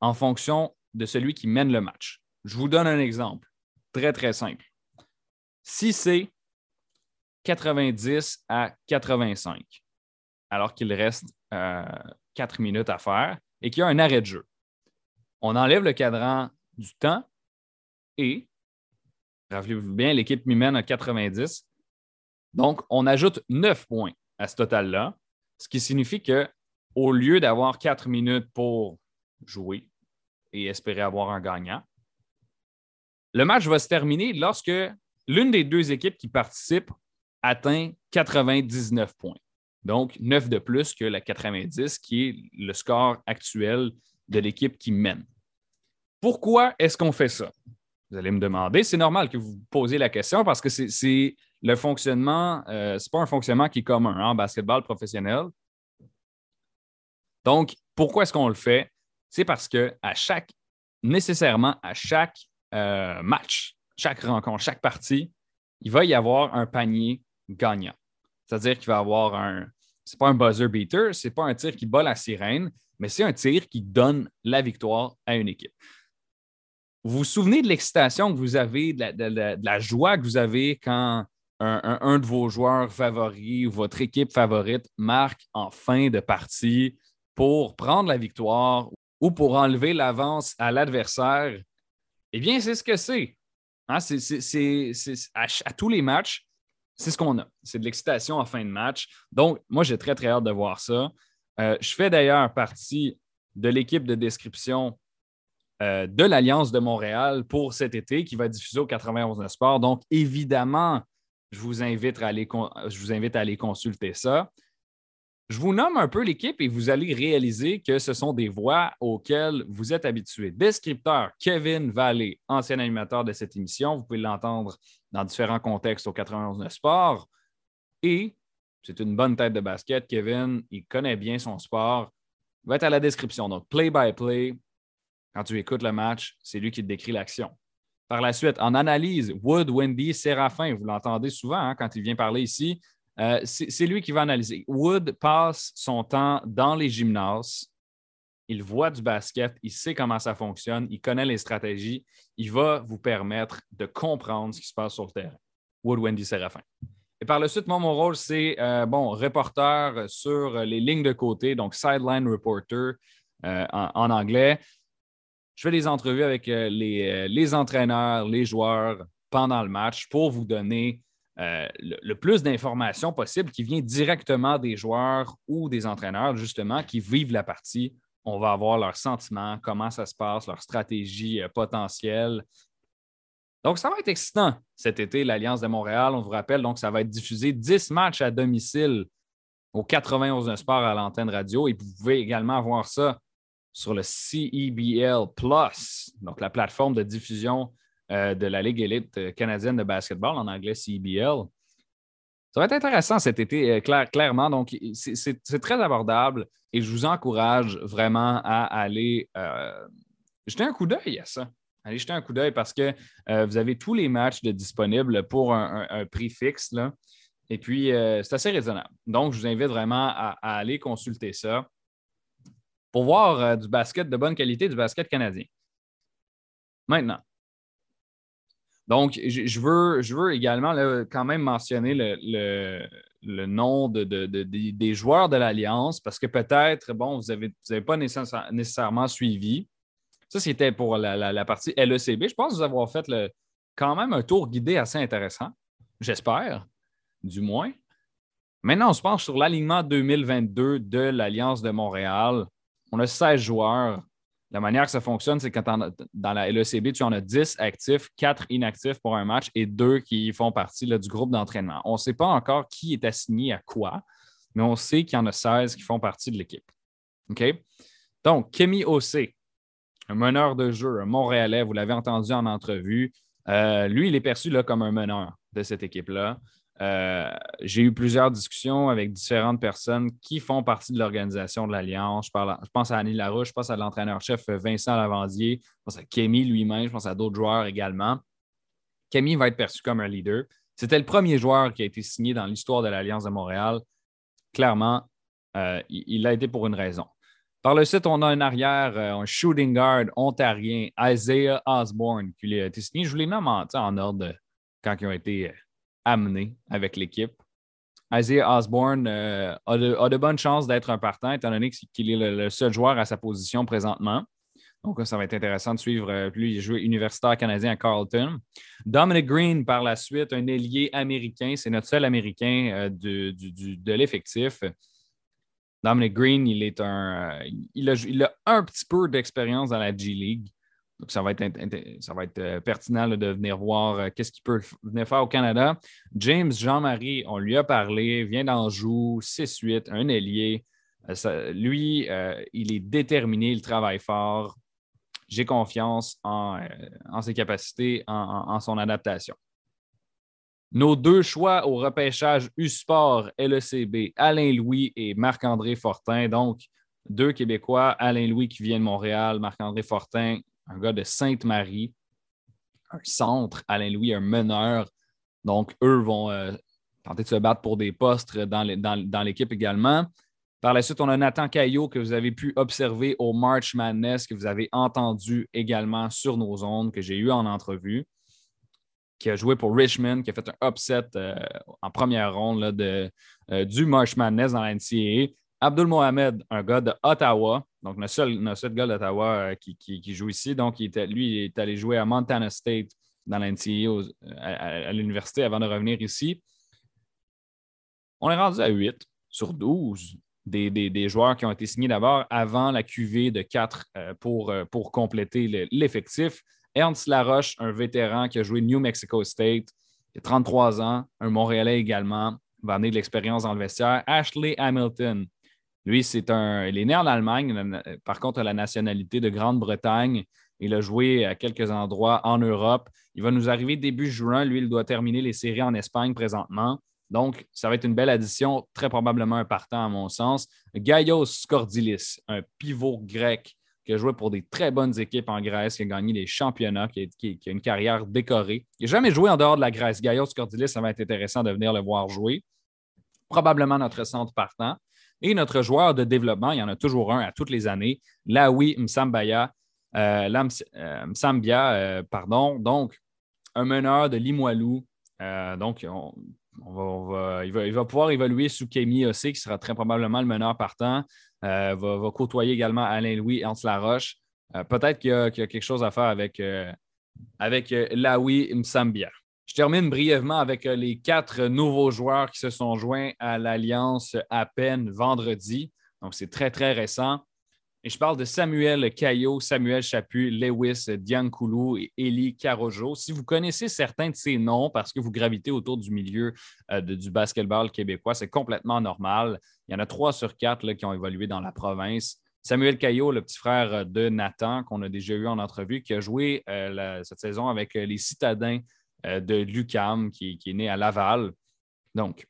en fonction de celui qui mène le match. Je vous donne un exemple très, très simple. Si c'est 90 à 85, alors qu'il reste euh, 4 minutes à faire et qu'il y a un arrêt de jeu. On enlève le cadran du temps et, rappelez-vous bien, l'équipe m'y mène à 90. Donc, on ajoute 9 points à ce total-là, ce qui signifie que au lieu d'avoir quatre minutes pour jouer et espérer avoir un gagnant, le match va se terminer lorsque l'une des deux équipes qui participent atteint 99 points. Donc, 9 de plus que la 90, qui est le score actuel de l'équipe qui mène. Pourquoi est-ce qu'on fait ça? Vous allez me demander. C'est normal que vous posiez la question parce que c'est le fonctionnement, euh, ce n'est pas un fonctionnement qui est commun hein, en basketball professionnel. Donc, pourquoi est-ce qu'on le fait? C'est parce que à chaque, nécessairement à chaque euh, match, chaque rencontre, chaque partie, il va y avoir un panier gagnant. C'est-à-dire qu'il va avoir un. Ce n'est pas un buzzer beater, ce n'est pas un tir qui bat la sirène, mais c'est un tir qui donne la victoire à une équipe. Vous vous souvenez de l'excitation que vous avez, de la, joie que vous avez quand un, de vos joueurs favoris ou votre équipe favorite marque en fin de partie pour prendre la victoire ou pour enlever l'avance à l'adversaire? Eh bien, c'est ce que c'est. Hein, à, tous les matchs, c'est ce qu'on a. C'est de l'excitation en fin de match. Donc, moi, j'ai très, très hâte de voir ça. Euh, je fais d'ailleurs partie de l'équipe de description euh, de l'Alliance de Montréal pour cet été qui va diffuser au 91 Sport. Donc, évidemment, je vous invite à aller, je vous invite à aller consulter ça. Je vous nomme un peu l'équipe et vous allez réaliser que ce sont des voix auxquelles vous êtes habitués. Descripteur Kevin Vallée, ancien animateur de cette émission. Vous pouvez l'entendre dans différents contextes au 91 Sport. Et c'est une bonne tête de basket. Kevin, il connaît bien son sport. Il va être à la description. Donc, play-by-play. Quand tu écoutes le match, c'est lui qui te décrit l'action. Par la suite, en analyse, Wood, Wendy, Séraphin, vous l'entendez souvent hein, quand il vient parler ici. Euh, c'est lui qui va analyser. Wood passe son temps dans les gymnases. Il voit du basket, il sait comment ça fonctionne, il connaît les stratégies. Il va vous permettre de comprendre ce qui se passe sur le terrain. Wood Wendy Séraphin. Et par la suite, moi, mon rôle, c'est euh, bon, reporter sur les lignes de côté, donc sideline reporter euh, en, anglais. Je fais des entrevues avec les, les entraîneurs, les joueurs pendant le match pour vous donner euh, le, plus d'informations possible qui vient directement des joueurs ou des entraîneurs, justement, qui vivent la partie. On va avoir leurs sentiments, comment ça se passe, leur stratégie euh, potentielle. Donc, ça va être excitant cet été, l'Alliance de Montréal. On vous rappelle, donc, ça va être diffusé 10 matchs à domicile au 91 Sport à l'antenne radio. Et vous pouvez également voir ça sur le CEBL Plus, donc la plateforme de diffusion euh, de la Ligue élite canadienne de basketball, en anglais CBL. Ça va être intéressant cet été, euh, clairement. Donc, c'est très abordable et je vous encourage vraiment à aller euh, jeter un coup d'œil à ça. Allez jeter un coup d'œil parce que vous avez tous les matchs de disponibles pour un, prix fixe. Là. Et puis, c'est assez raisonnable. Donc, je vous invite vraiment à aller consulter ça pour voir du basket de bonne qualité, du basket canadien. Maintenant, donc, je veux, je veux également quand même mentionner le, nom des joueurs de l'Alliance parce que peut-être, bon, vous n'avez vous pas nécessairement suivi. Ça, c'était pour la, partie LECB. Je pense vous avoir fait quand même un tour guidé assez intéressant. J'espère, du moins. Maintenant, on se penche sur l'alignement 2022 de l'Alliance de Montréal. On a 16 joueurs la manière que ça fonctionne, c'est que dans la LECB, tu en as 10 actifs, 4 inactifs pour un match et 2 qui font partie du groupe d'entraînement. On ne sait pas encore qui est assigné à quoi, mais on sait qu'il y en a 16 qui font partie de l'équipe. OK? Donc, Kemi Ossé, un meneur de jeu, un Montréalais, vous l'avez entendu en entrevue. Euh, lui, il est perçu comme un meneur de cette équipe-là. Euh, j'ai eu plusieurs discussions avec différentes personnes qui font partie de l'organisation de l'Alliance. Je, pense à Annie Larouche, je pense à l'entraîneur-chef Vincent Lavandier, je pense à Kémy lui-même, je pense à d'autres joueurs également. Kémy va être perçu comme un leader. C'était le premier joueur qui a été signé dans l'histoire de l'Alliance de Montréal. Clairement, euh, il l'a été pour une raison. Par le site, on a un arrière, euh, un shooting guard ontarien, Isaiah Osborne, qui a été signé. Je vous les nomme en, en ordre quand ils ont été amené avec l'équipe. Isaiah Osborne euh, a, de, bonnes chances d'être un partant, étant donné qu'il est le, seul joueur à sa position présentement. Donc, ça va être intéressant de suivre. Lui, il joue universitaire canadien à Carleton. Dominic Green, par la suite, un ailier américain. C'est notre seul américain de, de l'effectif. Dominic Green, il est un. Il a, il a un petit peu d'expérience dans la G League. Donc, ça va être, euh, pertinent de venir voir euh, qu'est-ce qu'il peut venir faire au Canada. James Jean-Marie, on lui a parlé, vient d'Anjou, 6-8, un ailier. Euh, lui, il est déterminé, il travaille fort. J'ai confiance en, ses capacités, en, son adaptation. Nos deux choix au repêchage U-Sport, LECB, Alain Louis et Marc-André Fortin. Donc, deux Québécois, Alain Louis qui vient de Montréal, Marc-André Fortin un gars de Sainte-Marie, un centre, Alain Louis, un meneur. Donc, eux vont euh, tenter de se battre pour des postes dans l'équipe également. Par la suite, on a Nathan Caillot que vous avez pu observer au March Madness, que vous avez entendu également sur nos ondes, que j'ai eu en entrevue, qui a joué pour Richmond, qui a fait un upset euh, en première ronde de, euh, du March Madness dans la NCAA. Abdul Mohamed, un gars de Ottawa, donc notre seul, gars d'Ottawa euh, qui, joue ici. Donc, il était, lui, il est allé jouer à Montana State dans l'NCA euh, à, l'université avant de revenir ici. On est rendu à 8 sur 12 des, joueurs qui ont été signés d'abord avant la QV de 4 euh, pour, pour compléter l'effectif. Ernst Laroche, un vétéran qui a joué New Mexico State, il a 33 ans, un Montréalais également, va amener de l'expérience dans le vestiaire. Ashley Hamilton, lui, c'est un. Il est né en Allemagne, par contre, a la nationalité de Grande-Bretagne. Il a joué à quelques endroits en Europe. Il va nous arriver début juin. Lui, il doit terminer les séries en Espagne présentement. Donc, ça va être une belle addition, très probablement un partant à mon sens. Gaios Skordilis, un pivot grec qui a joué pour des très bonnes équipes en Grèce, qui a gagné des championnats, qui a, une carrière décorée. Il n'a jamais joué en dehors de la Grèce. Gaios Skordilis, ça va être intéressant de venir le voir jouer. Probablement notre centre partant. Et notre joueur de développement, il y en a toujours un à toutes les années, Laoui Msambaya, euh, euh, Msambia, euh, pardon. Donc, un meneur de Limoilou. donc, on, va, il, va, pouvoir évoluer sous Kémy aussi, qui sera très probablement le meneur partant. Va, va, côtoyer également Alain Louis Hans Laroche. Peut-être qu'il y, a quelque chose à faire avec, avec Laoui Msambia. Je termine brièvement avec euh, les quatre nouveaux joueurs qui se sont joints à l'Alliance à peine vendredi. Donc, c'est très, très récent. Et je parle de Samuel Caillot, Samuel Chaput, Lewis Diancoulou et Eli Carojo. Si vous connaissez certains de ces noms parce que vous gravitez autour du milieu euh, du basketball québécois, c'est complètement normal. Il y en a trois sur quatre qui ont évolué dans la province. Samuel Caillot, le petit frère euh, de Nathan, qu'on a déjà eu en entrevue, qui a joué cette saison avec les Citadins euh, de l'UCAM qui, est né à Laval. Donc,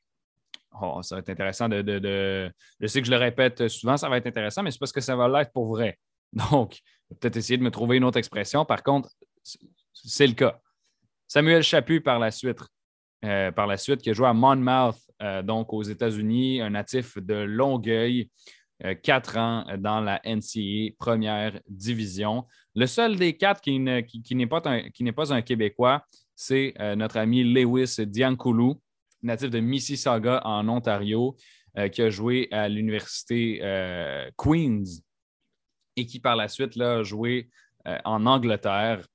oh, ça va être intéressant de, Je sais que je le répète souvent, ça va être intéressant, mais c'est parce que ça va l'être pour vrai. Donc, peut-être essayer de me trouver une autre expression. Par contre, c'est le cas. Samuel Chaput, par la suite, euh, par la suite, qui a joué à Monmouth, euh, donc aux États-Unis, un natif de Longueuil, quatre ans dans la NCA première division. Le seul des quatre qui, n'est pas, un Québécois, c'est euh, notre ami Lewis Diancoulou, natif de Mississauga en Ontario, euh, qui a joué à l'université euh, Queen's et qui par la suite a joué en Angleterre.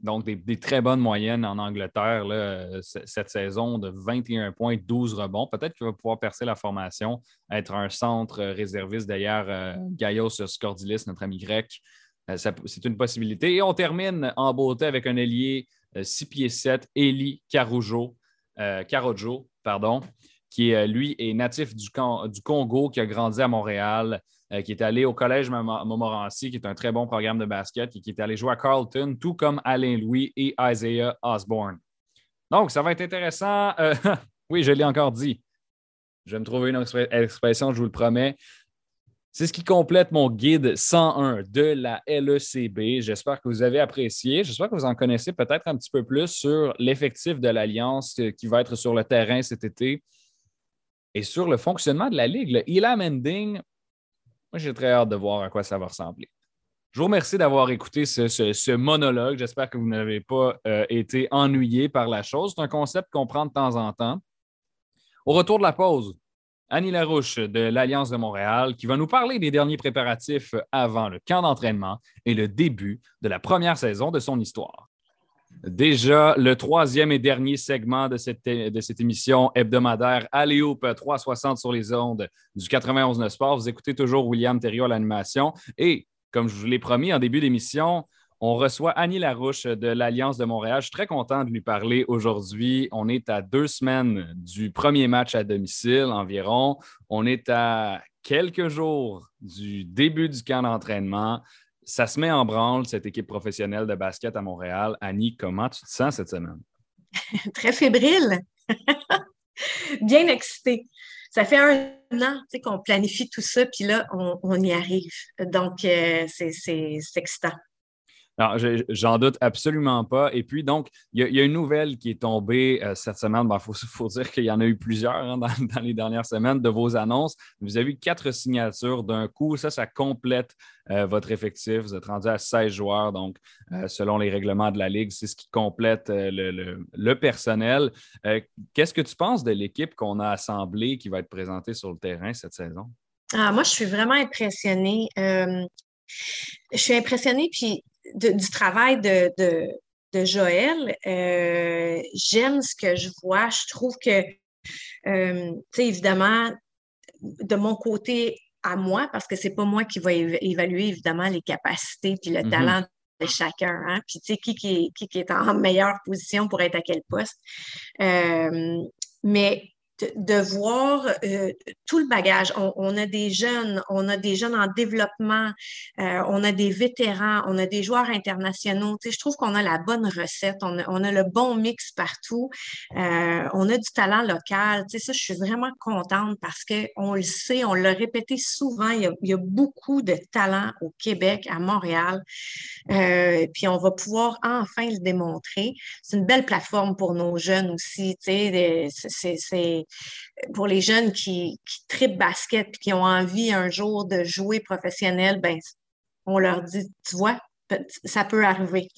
Donc, des, très bonnes moyennes en Angleterre cette saison de 21 points, 12 rebonds. Peut-être qu'il va pouvoir percer la formation, être un centre réserviste. D'ailleurs, Gaios Scordilis, notre ami grec, c'est une possibilité. Et on termine en beauté avec un ailier 6 euh, pieds 7, Eli Carujo, euh, pardon, qui euh, lui est natif du, Congo, qui a grandi à Montréal, qui est allé au Collège Montmorency, qui est un très bon programme de basket, et qui est allé jouer à Carleton, tout comme Alain Louis et Isaiah Osborne. Donc, ça va être intéressant. oui, je l'ai encore dit. Je vais me trouver une expression, je vous le promets. C'est ce qui complète mon guide 101 de la LECB. J'espère que vous avez apprécié. J'espère que vous en connaissez peut-être un petit peu plus sur l'effectif de l'Alliance qui va être sur le terrain cet été et sur le fonctionnement de la Ligue. Le Elam Ending, moi, j'ai très hâte de voir à quoi ça va ressembler. Je vous remercie d'avoir écouté ce, monologue. J'espère que vous n'avez pas euh, été ennuyé par la chose. C'est un concept qu'on prend de temps en temps. Au retour de la pause, Annie Larouche de l'Alliance de Montréal qui va nous parler des derniers préparatifs avant le camp d'entraînement et le début de la première saison de son histoire. Déjà, le troisième et dernier segment de cette, de cette émission hebdomadaire Alléoupe 360 sur les ondes du 91.9 Sport. Vous écoutez toujours William Thériault à l'animation. Et comme je vous l'ai promis en début d'émission, on reçoit Annie Larouche de l'Alliance de Montréal. Je suis très content de lui parler aujourd'hui. On est à deux semaines du premier match à domicile environ. On est à quelques jours du début du camp d'entraînement. Ça se met en branle, cette équipe professionnelle de basket à Montréal. Annie, comment tu te sens cette semaine? Très fébrile. Bien excitée. Ça fait un an qu'on planifie tout ça, puis là, on, y arrive. Donc, euh, c'est excitant. J'en doute absolument pas. Et puis, donc, il y, a une nouvelle qui est tombée euh, cette semaine. Il ben, faut, dire qu'il y en a eu plusieurs hein, dans, les dernières semaines de vos annonces. Vous avez eu quatre signatures d'un coup. Ça, ça complète euh, votre effectif. Vous êtes rendu à 16 joueurs. Donc, euh, selon les règlements de la Ligue, c'est ce qui complète le, personnel. Qu'est-ce que tu penses de l'équipe qu'on a assemblée qui va être présentée sur le terrain cette saison? Ah, moi, je suis vraiment impressionnée. je suis impressionnée, puis du travail de, de, Joël. Euh, j'aime ce que je vois. Je trouve que, euh, tu sais, évidemment, de mon côté à moi, parce que c'est pas moi qui va évaluer évidemment les capacités puis le mm-hmm. talent de chacun. Hein? Puis, tu sais, qui, qui, qui, est en meilleure position pour être à quel poste. Euh, mais de, voir euh, tout le bagage. On, a des jeunes, on a des jeunes en développement, euh, on a des vétérans, on a des joueurs internationaux. je trouve qu'on a la bonne recette, on a, le bon mix partout, euh, on a du talent local. Tu ça, je suis vraiment contente parce qu'on le sait, on l'a répété souvent, il y, a, beaucoup de talent au Québec, à Montréal, puis on va pouvoir enfin le démontrer. C'est une belle plateforme pour nos jeunes aussi. C'est pour les jeunes qui, qui tripent basket et qui ont envie un jour de jouer professionnel, ben, on leur dit, tu vois, ça peut arriver.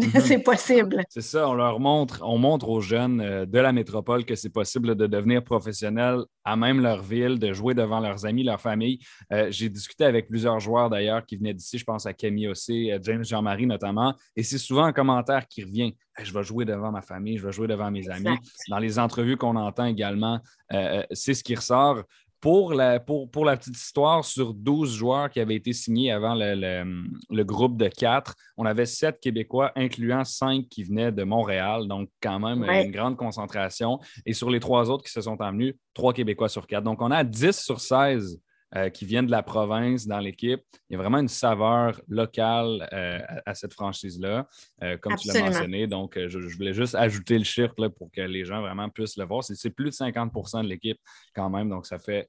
c'est possible. C'est ça, on leur montre, on montre aux jeunes euh, de la métropole que c'est possible de devenir professionnel à même leur ville, de jouer devant leurs amis, leur famille. Euh, j'ai discuté avec plusieurs joueurs d'ailleurs qui venaient d'ici, je pense à Camille aussi, James Jean-Marie notamment, et c'est souvent un commentaire qui revient. je vais jouer devant ma famille, je vais jouer devant mes amis. Dans les entrevues qu'on entend également, euh, c'est ce qui ressort. Pour la, pour, pour la petite histoire, sur 12 joueurs qui avaient été signés avant le, groupe de 4, on avait 7 Québécois, incluant 5 qui venaient de Montréal, donc quand même une grande concentration. Et sur les trois autres qui se sont emmenés, 3 Québécois sur 4. Donc on a 10 sur 16 euh, qui viennent de la province dans l'équipe. Il y a vraiment une saveur locale euh, à, cette franchise-là, euh, comme tu l'as mentionné. Donc, je, voulais juste ajouter le chiffre pour que les gens vraiment puissent le voir. C'est plus de 50% de l'équipe quand même, donc ça fait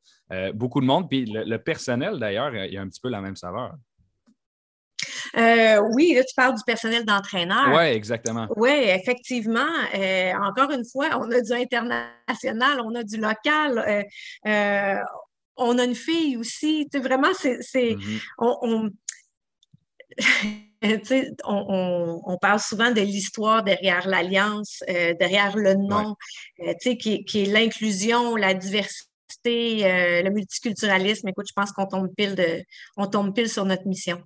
beaucoup de monde. Puis le, personnel, d'ailleurs, il y a un petit peu la même saveur. oui, là, tu parles du personnel d'entraîneur. Oui, exactement. Oui, effectivement. encore une fois, on a du international, on a du local on a une fille aussi. Tu vraiment, c'est. Mm-hmm. on, parle souvent de l'histoire derrière l'alliance, euh, derrière le nom, euh, qui, est l'inclusion, la diversité, euh, le multiculturalisme. Écoute, je pense qu'on tombe pile de, on tombe pile sur notre mission.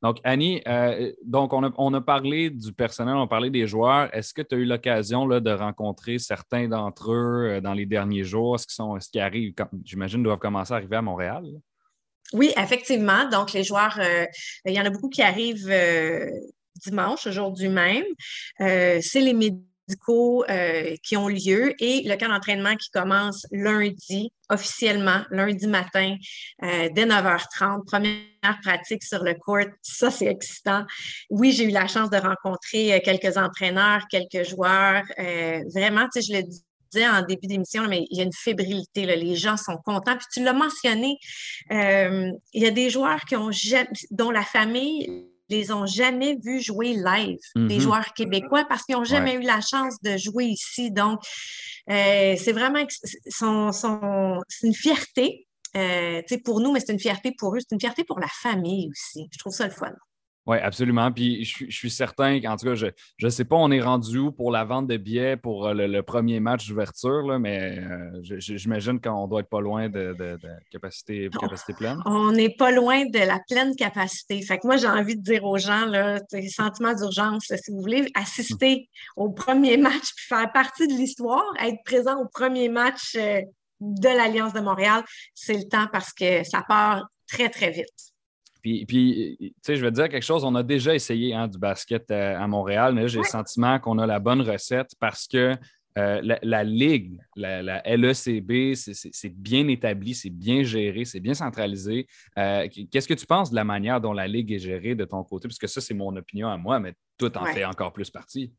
Donc, Annie, euh, donc on a, parlé du personnel, on a parlé des joueurs. Est-ce que tu as eu l'occasion de rencontrer certains d'entre eux euh, dans les derniers jours? Est-ce qu'ils qui arrivent, j'imagine, doivent commencer à arriver à Montréal? Oui, effectivement. Donc, les joueurs, euh, il y en a beaucoup qui arrivent dimanche, aujourd'hui même. C'est les euh, qui ont lieu et le camp d'entraînement qui commence lundi, officiellement, lundi matin, euh, dès 9h30. Première pratique sur le court. Ça, c'est excitant. Oui, j'ai eu la chance de rencontrer euh, quelques entraîneurs, quelques joueurs. vraiment, tu sais, je le disais en début d'émission, mais il y a une fébrilité. Les gens sont contents. Puis tu l'as mentionné, il y a des joueurs qui ont dont la famille les ont jamais vus jouer live, des mhm. joueurs québécois, parce qu'ils n'ont jamais eu la chance de jouer ici. Donc, euh, c'est vraiment c'est une fierté euh, pour nous, mais c'est une fierté pour eux, c'est une fierté pour la famille aussi. Je trouve ça le fun. Oui, absolument. Puis je, suis certain qu'en tout cas, je ne sais pas, on est rendu où pour la vente de billets pour euh, le, premier match d'ouverture, mais euh, j'imagine qu'on doit être pas loin de, capacité, capacité pleine. On n'est pas loin de la pleine capacité. Fait que moi, j'ai envie de dire aux gens, là, sentiment d'urgence, si vous voulez assister au premier match puis faire partie de l'histoire, être présent au premier match euh, de l'Alliance de Montréal, c'est le temps parce que ça part très, très vite. Puis, tu sais, je vais te dire quelque chose, on a déjà essayé hein, du basket euh, à, Montréal, mais j'ai le sentiment qu'on a la bonne recette parce que euh, la, Ligue, la, LECB, c'est bien établi, c'est bien géré, c'est bien centralisé. Euh, qu'est-ce que tu penses de la manière dont la Ligue est gérée de ton côté? Parce que ça, c'est mon opinion à moi, mais tout en fait encore plus partie.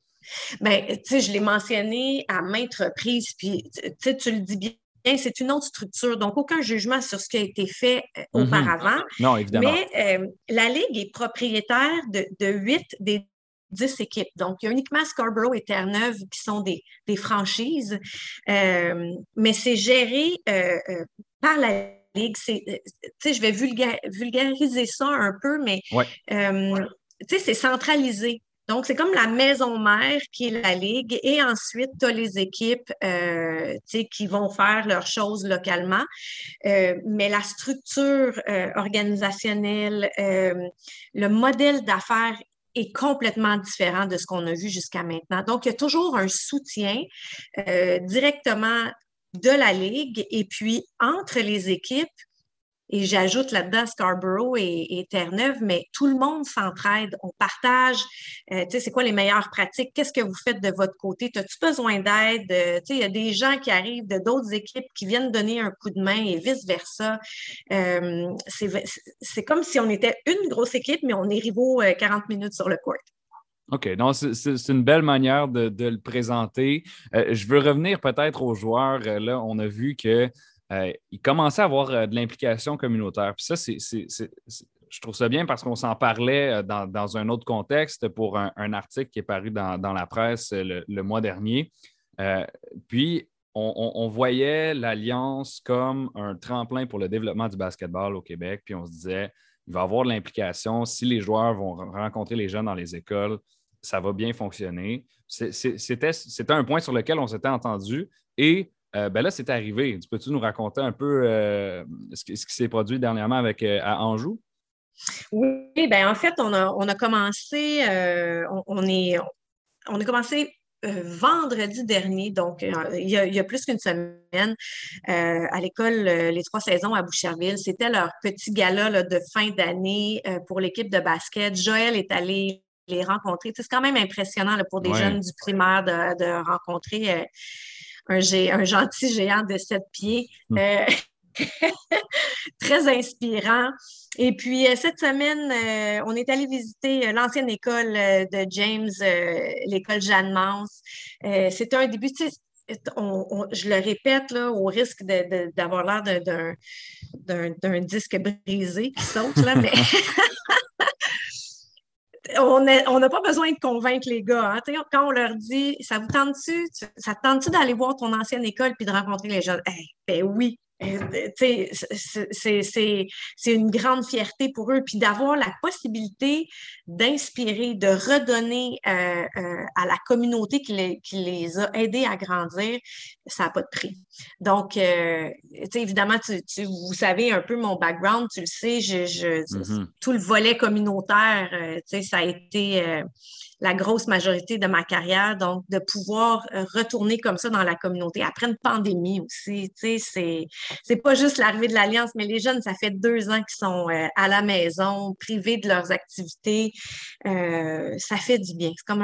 Bien, tu sais, je l'ai mentionné à maintes reprises, puis tu le dis bien c'est une autre structure. Donc, aucun jugement sur ce qui a été fait euh, mhm. auparavant. Non, évidemment. Mais euh, la Ligue est propriétaire de, huit des dix équipes. Donc, il y a uniquement Scarborough et Terre-Neuve qui sont des, franchises, euh, mais c'est géré par la Ligue. je vais vulgariser ça un peu, mais c'est centralisé. Donc, c'est comme la maison mère qui est la Ligue. Et ensuite, tu as les équipes euh, qui vont faire leurs choses localement. Euh, mais la structure euh, organisationnelle, le modèle d'affaires est complètement différent de ce qu'on a vu jusqu'à maintenant. Donc, il y a toujours un soutien directement de la Ligue et puis entre les équipes, et j'ajoute là-dedans Scarborough et, Terre-Neuve, mais tout le monde s'entraide, on partage, euh, tu sais, c'est quoi les meilleures pratiques, qu'est-ce que vous faites de votre côté, as-tu besoin d'aide, euh, tu sais, il y a des gens qui arrivent de d'autres équipes qui viennent donner un coup de main et vice-versa. Euh, c'est comme si on était une grosse équipe, mais on est rivaux 40 minutes sur le court. OK, donc c'est une belle manière de le présenter. je veux revenir peut-être aux joueurs. Là, on a vu que euh, il commençait à avoir euh, de l'implication communautaire. Puis ça, c'est, je trouve ça bien parce qu'on s'en parlait euh, dans, un autre contexte pour un, article qui est paru dans, la presse le, mois dernier. puis, on, voyait l'Alliance comme un tremplin pour le développement du basketball au Québec. Puis on se disait, il va y avoir de l'implication. Si les joueurs vont rencontrer les jeunes dans les écoles, ça va bien fonctionner. C'était, c'était un point sur lequel on s'était entendu. Et euh, ben là, c'est arrivé. Tu peux-tu nous raconter un peu euh, ce, qui, s'est produit dernièrement avec euh, à Anjou? Oui, ben en fait, on a, commencé, on, est, on a commencé vendredi dernier, donc il y, a, plus qu'une semaine, à l'école Les Trois Saisons à Boucherville. C'était leur petit gala de fin d'année pour l'équipe de basket. Joël est allé les rencontrer. C'est quand même impressionnant pour des jeunes du primaire de, rencontrer un, gentil géant de sept pieds. Hmm. Euh, très inspirant. Et puis, euh, cette semaine, euh, on est allé visiter l'ancienne école de James, l'école Jeanne Mans. C'était un début, je le répète, là, au risque d'avoir l'air d'un disque brisé qui saute, là, mais on n'a pas besoin de convaincre les gars. Hein. Quand on leur dit ça vous tente-tu, ça te tente-tu d'aller voir ton ancienne école puis de rencontrer les jeunes? ben oui, c'est une grande fierté pour eux. Puis d'avoir la possibilité d'inspirer, de redonner euh, euh, à la communauté qui les, qui les, a aidés à grandir, ça n'a pas de prix. Donc, évidemment, tu, vous savez un peu mon background, tu le sais, je, je mm-hmm. tout le volet communautaire, ça a été la grosse majorité de ma carrière. Donc, de pouvoir euh, retourner comme ça dans la communauté après une pandémie aussi, tu sais, c'est pas juste l'arrivée de l'Alliance, mais les jeunes, ça fait deux ans qu'ils sont euh, à la maison, privés de leurs activités. Euh, ça fait du bien. C'est comme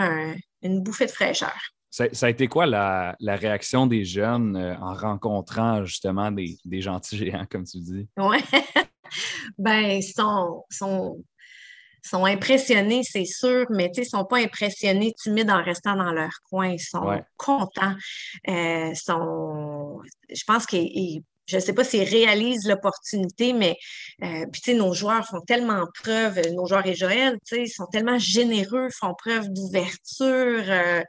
une bouffée de fraîcheur. Ça, a été quoi la, réaction des jeunes en rencontrant justement des, gentils géants, comme tu dis? Oui. ben, ils sont, sont sont impressionnés, c'est sûr, mais ils ne sont pas impressionnés timides en restant dans leur coin. Ils sont contents. Euh, sont... Je pense qu'ils je ne sais pas s'ils réalisent l'opportunité, mais euh, nos joueurs font tellement preuve, nos joueurs et Joël, ils sont tellement généreux, font preuve d'ouverture. Euh,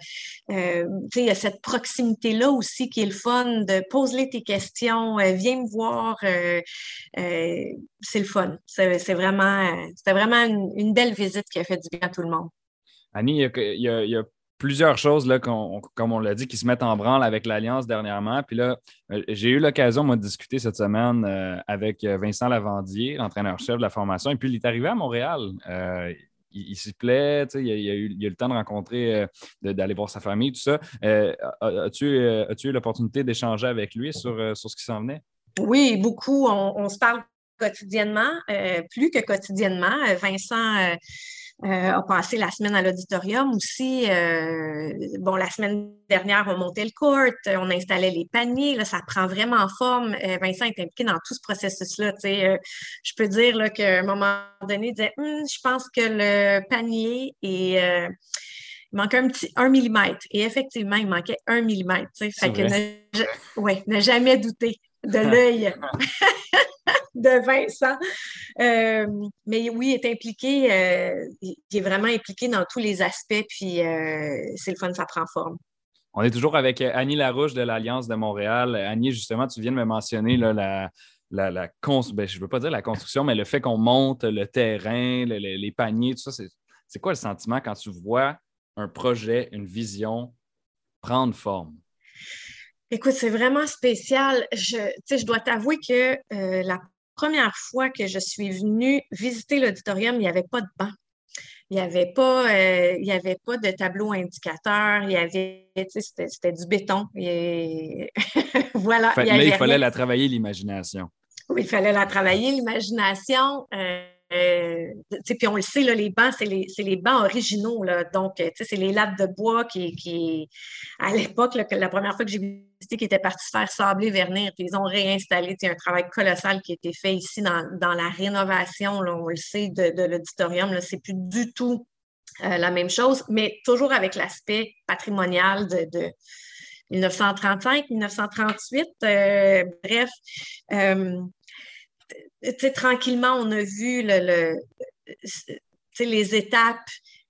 euh, il y a cette proximité-là aussi qui est le fun de poser tes questions, viens me voir. c'est le fun. C'est vraiment, c'était vraiment une, belle visite qui a fait du bien à tout le monde. Annie, il y a plusieurs choses, là, comme on l'a dit, qui se mettent en branle avec l'Alliance dernièrement. Puis là, euh, j'ai eu l'occasion, moi, de discuter cette semaine euh, avec euh, Vincent Lavandier, l'entraîneur-chef de la formation. Et puis, il est arrivé à Montréal. il, s'y plaît, il, a, eu, le temps de rencontrer, d'aller voir sa famille, tout ça. as-tu, eu l'opportunité d'échanger avec lui sur, sur ce qui s'en venait? Oui, beaucoup. On, se parle quotidiennement, plus que quotidiennement. Vincent euh, a passé la semaine à l'auditorium aussi. Euh, bon, la semaine dernière, on montait le court, on installait les paniers. Là, ça prend vraiment forme. Euh, Vincent est impliqué dans tout ce processus-là. je peux dire qu'à un moment donné, il disait hum, Je pense que le panier est. il manquait un petit 1 mm. Et effectivement, il manquait 1 mm. Fait que ouais, n'a jamais douté de l'œil de Vincent. Euh, mais oui, il est impliqué, euh, il est vraiment impliqué dans tous les aspects, puis euh, c'est le fun, ça prend forme. On est toujours avec Annie Larouche de l'Alliance de Montréal. Annie, justement, tu viens de me mentionner la, la, la ben, je ne veux pas dire la construction, mais le fait qu'on monte le terrain, les paniers, tout ça, c'est quoi le sentiment quand tu vois un projet, une vision prendre forme? Écoute, c'est vraiment spécial. Je, je dois t'avouer que la première fois que je suis venue visiter l'auditorium, il n'y avait pas de banc. Il n'y avait, pas, euh, il avait pas de tableau indicateur. Il y avait, c'était, du béton. Et voilà. il, fallait la travailler, l'imagination. Oui, il fallait la travailler, l'imagination. Euh, puis on le sait, là, les bancs, c'est les, les, bancs originaux. Là, donc, c'est les lattes de bois qui, à l'époque, la première fois que j'ai visité, qui étaient partis faire sabler, vernir, puis ils ont réinstallé. Un travail colossal qui a été fait ici dans, dans la rénovation, on le sait, de, de l'auditorium. C'est plus du tout euh, la même chose, mais toujours avec l'aspect patrimonial de, de 1935, 1938. Euh, bref, tranquillement, on a vu le, les étapes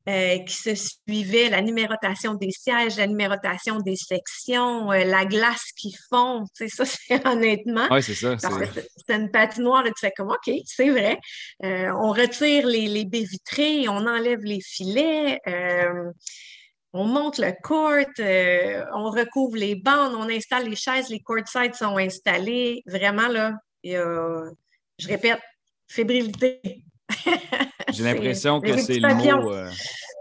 euh, qui se suivaient, la numérotation des sièges, la numérotation des sections, euh, la glace qu'ils font. Ça, c'est honnêtement. Oui, c'est ça. C'est une patinoire, tu fais comme OK, c'est vrai. Euh, on retire les, les, baies vitrées, on enlève les filets. on monte le court, on recouvre les bandes, on installe les chaises, les courtsides sont installés. Vraiment, là, il y a je répète, fébrilité. J'ai l'impression que c'est le mot. Euh,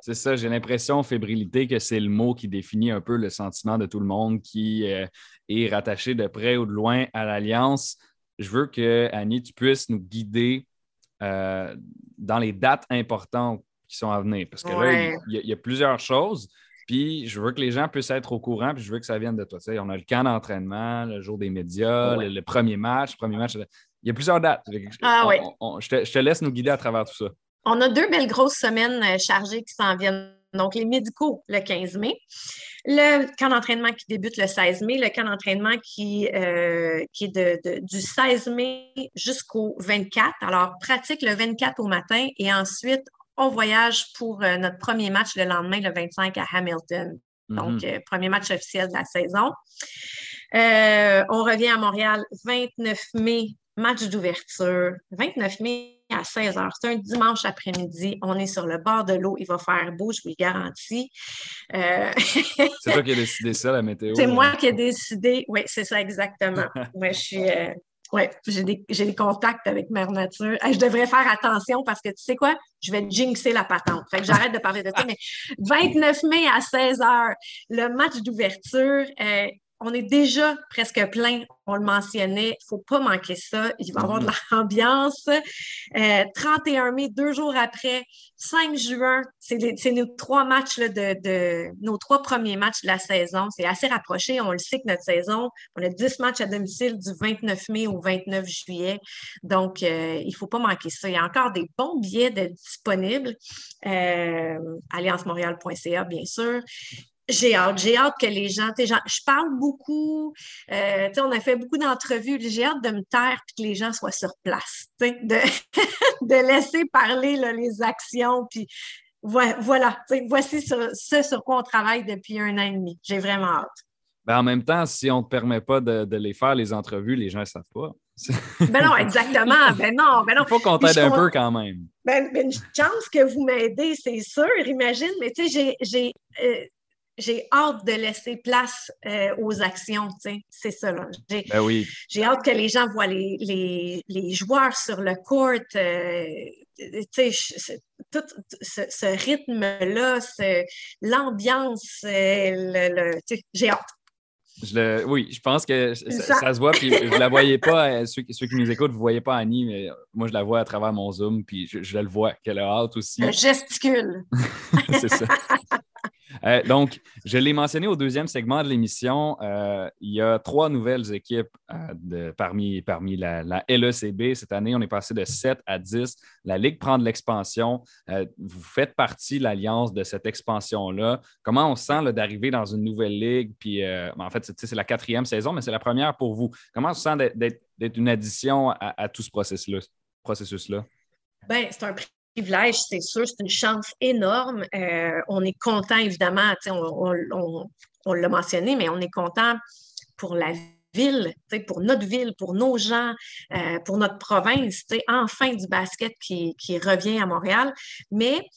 c'est ça, j'ai l'impression, fébrilité, que c'est le mot qui définit un peu le sentiment de tout le monde qui euh, est rattaché de près ou de loin à l'Alliance. Je veux que, Annie, tu puisses nous guider euh, dans les dates importantes qui sont à venir. Parce que là, il y, a plusieurs choses. Puis je veux que les gens puissent être au courant, puis je veux que ça vienne de toi. Tu sais, on a le camp d'entraînement, le jour des médias, le, premier match, le premier match. Il y a plusieurs dates. Ah oui. je, te, laisse nous guider à travers tout ça. On a deux belles grosses semaines euh, chargées qui s'en viennent. Donc, les médicaux le 15 mai, le camp d'entraînement qui débute le 16 mai, le camp d'entraînement qui, euh, qui est du 16 mai jusqu'au 24. Alors, pratique le 24 au matin et ensuite, on voyage pour euh, notre premier match le lendemain, le 25 à Hamilton. Donc, mm-hmm. premier match officiel de la saison. on revient à Montréal 29 mai match d'ouverture, 29 mai à 16 h. C'est un dimanche après-midi. On est sur le bord de l'eau. Il va faire beau, je vous le garantis. Euh, c'est toi qui as décidé ça, la météo? C'est moi qui ai décidé. Oui, c'est ça exactement. je suis. Euh, j'ai des, contacts avec Mère Nature. je devrais faire attention parce que tu sais quoi? Je vais jinxer la patente. Fait que j'arrête de parler de ça. Mais 29 mai à 16 h, le match d'ouverture. Euh, on est déjà presque plein, on le mentionnait, il ne faut pas manquer ça, il va y avoir de l'ambiance. 31 euh, mai, deux jours après, 5 juin, c'est nos trois matchs de, nos trois premiers matchs de la saison. C'est assez rapproché, on le sait que notre saison, on a 10 matchs à domicile du 29 mai au 29 juillet. Donc, euh, il ne faut pas manquer ça. Il y a encore des bons billets disponibles. Euh, alliancemontréal.ca, bien sûr. J'ai hâte, j'ai hâte que les gens, gens je parle beaucoup, euh, on a fait beaucoup d'entrevues, j'ai hâte de me taire et que les gens soient sur place, de, de laisser parler là, les actions, puis voilà, voici ce sur quoi on travaille depuis un an et demi. J'ai vraiment hâte. Ben, en même temps, si on ne te permet pas de, les faire, les entrevues, les gens ne savent pas. ben non, exactement. Ben non, ben non. Il faut qu'on t'aide un peu quand même. Ben, ben, une chance que vous m'aidez, c'est sûr, imagine. Mais tu sais, j'ai, j'ai, euh, hâte de laisser place euh, aux actions, tu sais. C'est ça, là. J'ai, ben oui. j'ai hâte que les gens voient les, les, joueurs sur le court. Euh, tu sais, tout ce, rythme-là, l'ambiance, le, j'ai hâte oui, je pense que ça, se voit, puis je la voyais pas, euh, ceux, qui nous écoutent, vous ne voyez pas Annie, mais moi, je la vois à travers mon Zoom, puis je, je le vois qu'elle a hâte aussi. Je gesticule. C'est ça. Euh, donc, je l'ai mentionné au deuxième segment de l'émission. Euh, il y a trois nouvelles équipes euh, parmi, parmi la, LECB. Cette année, on est passé de 7 à 10. La Ligue prend de l'expansion. vous faites partie, l'alliance, de cette expansion-là. Comment on sent d'arriver dans une nouvelle ligue? Puis, en fait, c'est la quatrième saison, mais c'est la première pour vous. Comment on sent d'être une addition à, tout ce processus-là? Processus ben, c'est un privilège, c'est sûr, c'est une chance énorme. Euh, on est content, évidemment, on, l'a mentionné, mais on est content pour la ville, pour notre ville, pour nos gens, euh, pour notre province, enfin du basket qui, revient à Montréal. Mais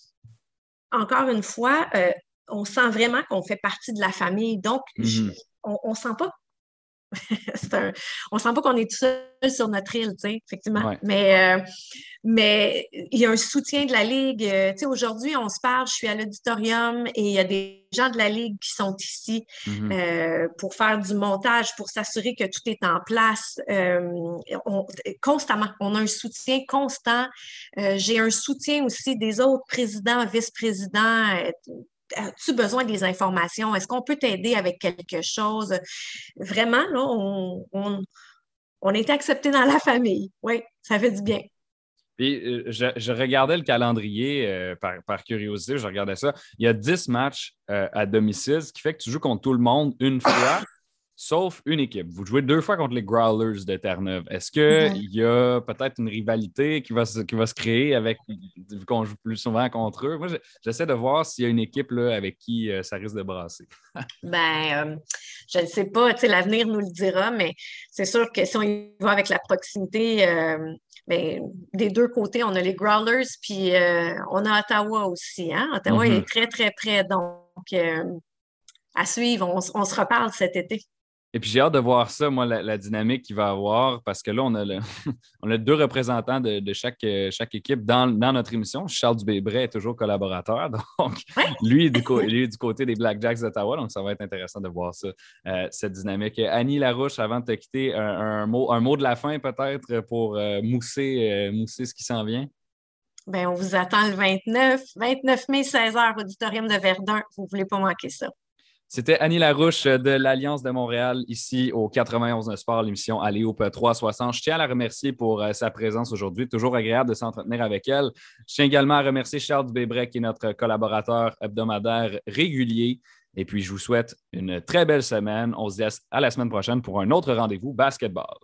encore une fois, euh, on sent vraiment qu'on fait partie de la famille. Donc, mm-hmm. on ne sent pas on ne sent pas qu'on est tout seul sur notre île, effectivement. Mais, euh, mais il y a un soutien de la Ligue. Euh, aujourd'hui, on se parle, je suis à l'auditorium et il y a des gens de la Ligue qui sont ici mm-hmm. euh, pour faire du montage, pour s'assurer que tout est en place. constamment, on a un soutien constant. J'ai un soutien aussi des autres présidents, vice-présidents as-tu besoin des informations? Est-ce qu'on peut t'aider avec quelque chose? Vraiment, là, on, on, est accepté dans la famille. Oui, ça fait du bien. Puis, euh, je, regardais le calendrier euh, par, curiosité, je regardais ça. Il y a 10 matchs euh, à domicile, ce qui fait que tu joues contre tout le monde une fois sauf une équipe. Vous jouez deux fois contre les Growlers de Terre-Neuve. Est-ce qu'il y a peut-être une rivalité qui va, se, qui va se créer avec, vu qu'on joue plus souvent contre eux? Moi, j'essaie de voir s'il y a une équipe là, avec qui euh, ça risque de brasser. ben, euh, je ne sais pas, l'avenir nous le dira, mais c'est sûr que si on y va avec la proximité, euh, ben, des deux côtés, on a les Growlers, puis on a Ottawa aussi. Hein? Ottawa est très, très près. Donc, à suivre, on se reparle cet été. Et puis j'ai hâte de voir ça, moi, la, dynamique qu'il va avoir, parce que là, on a, on a deux représentants de, chaque, chaque équipe dans, notre émission. Charles Dubébret est toujours collaborateur, donc lui, du, du côté des Blackjacks d'Ottawa, donc ça va être intéressant de voir ça, euh, cette dynamique. Annie Larouche, avant de te quitter, un, mot, un mot de la fin peut-être pour euh, mousser, euh, mousser ce qui s'en vient? Bien, on vous attend le 29, 29 mai, 16h, auditorium de Verdun. Vous ne voulez pas manquer ça. C'était Annie Larouche de l'Alliance de Montréal, ici au 91 Sport, l'émission Aléoupe 360. Je tiens à la remercier pour euh, sa présence aujourd'hui. Toujours agréable de s'entretenir avec elle. Je tiens également à remercier Charles Dubébrec, qui est notre collaborateur hebdomadaire régulier. Et puis, je vous souhaite une très belle semaine. On se dit à la semaine prochaine pour un autre rendez-vous basketball.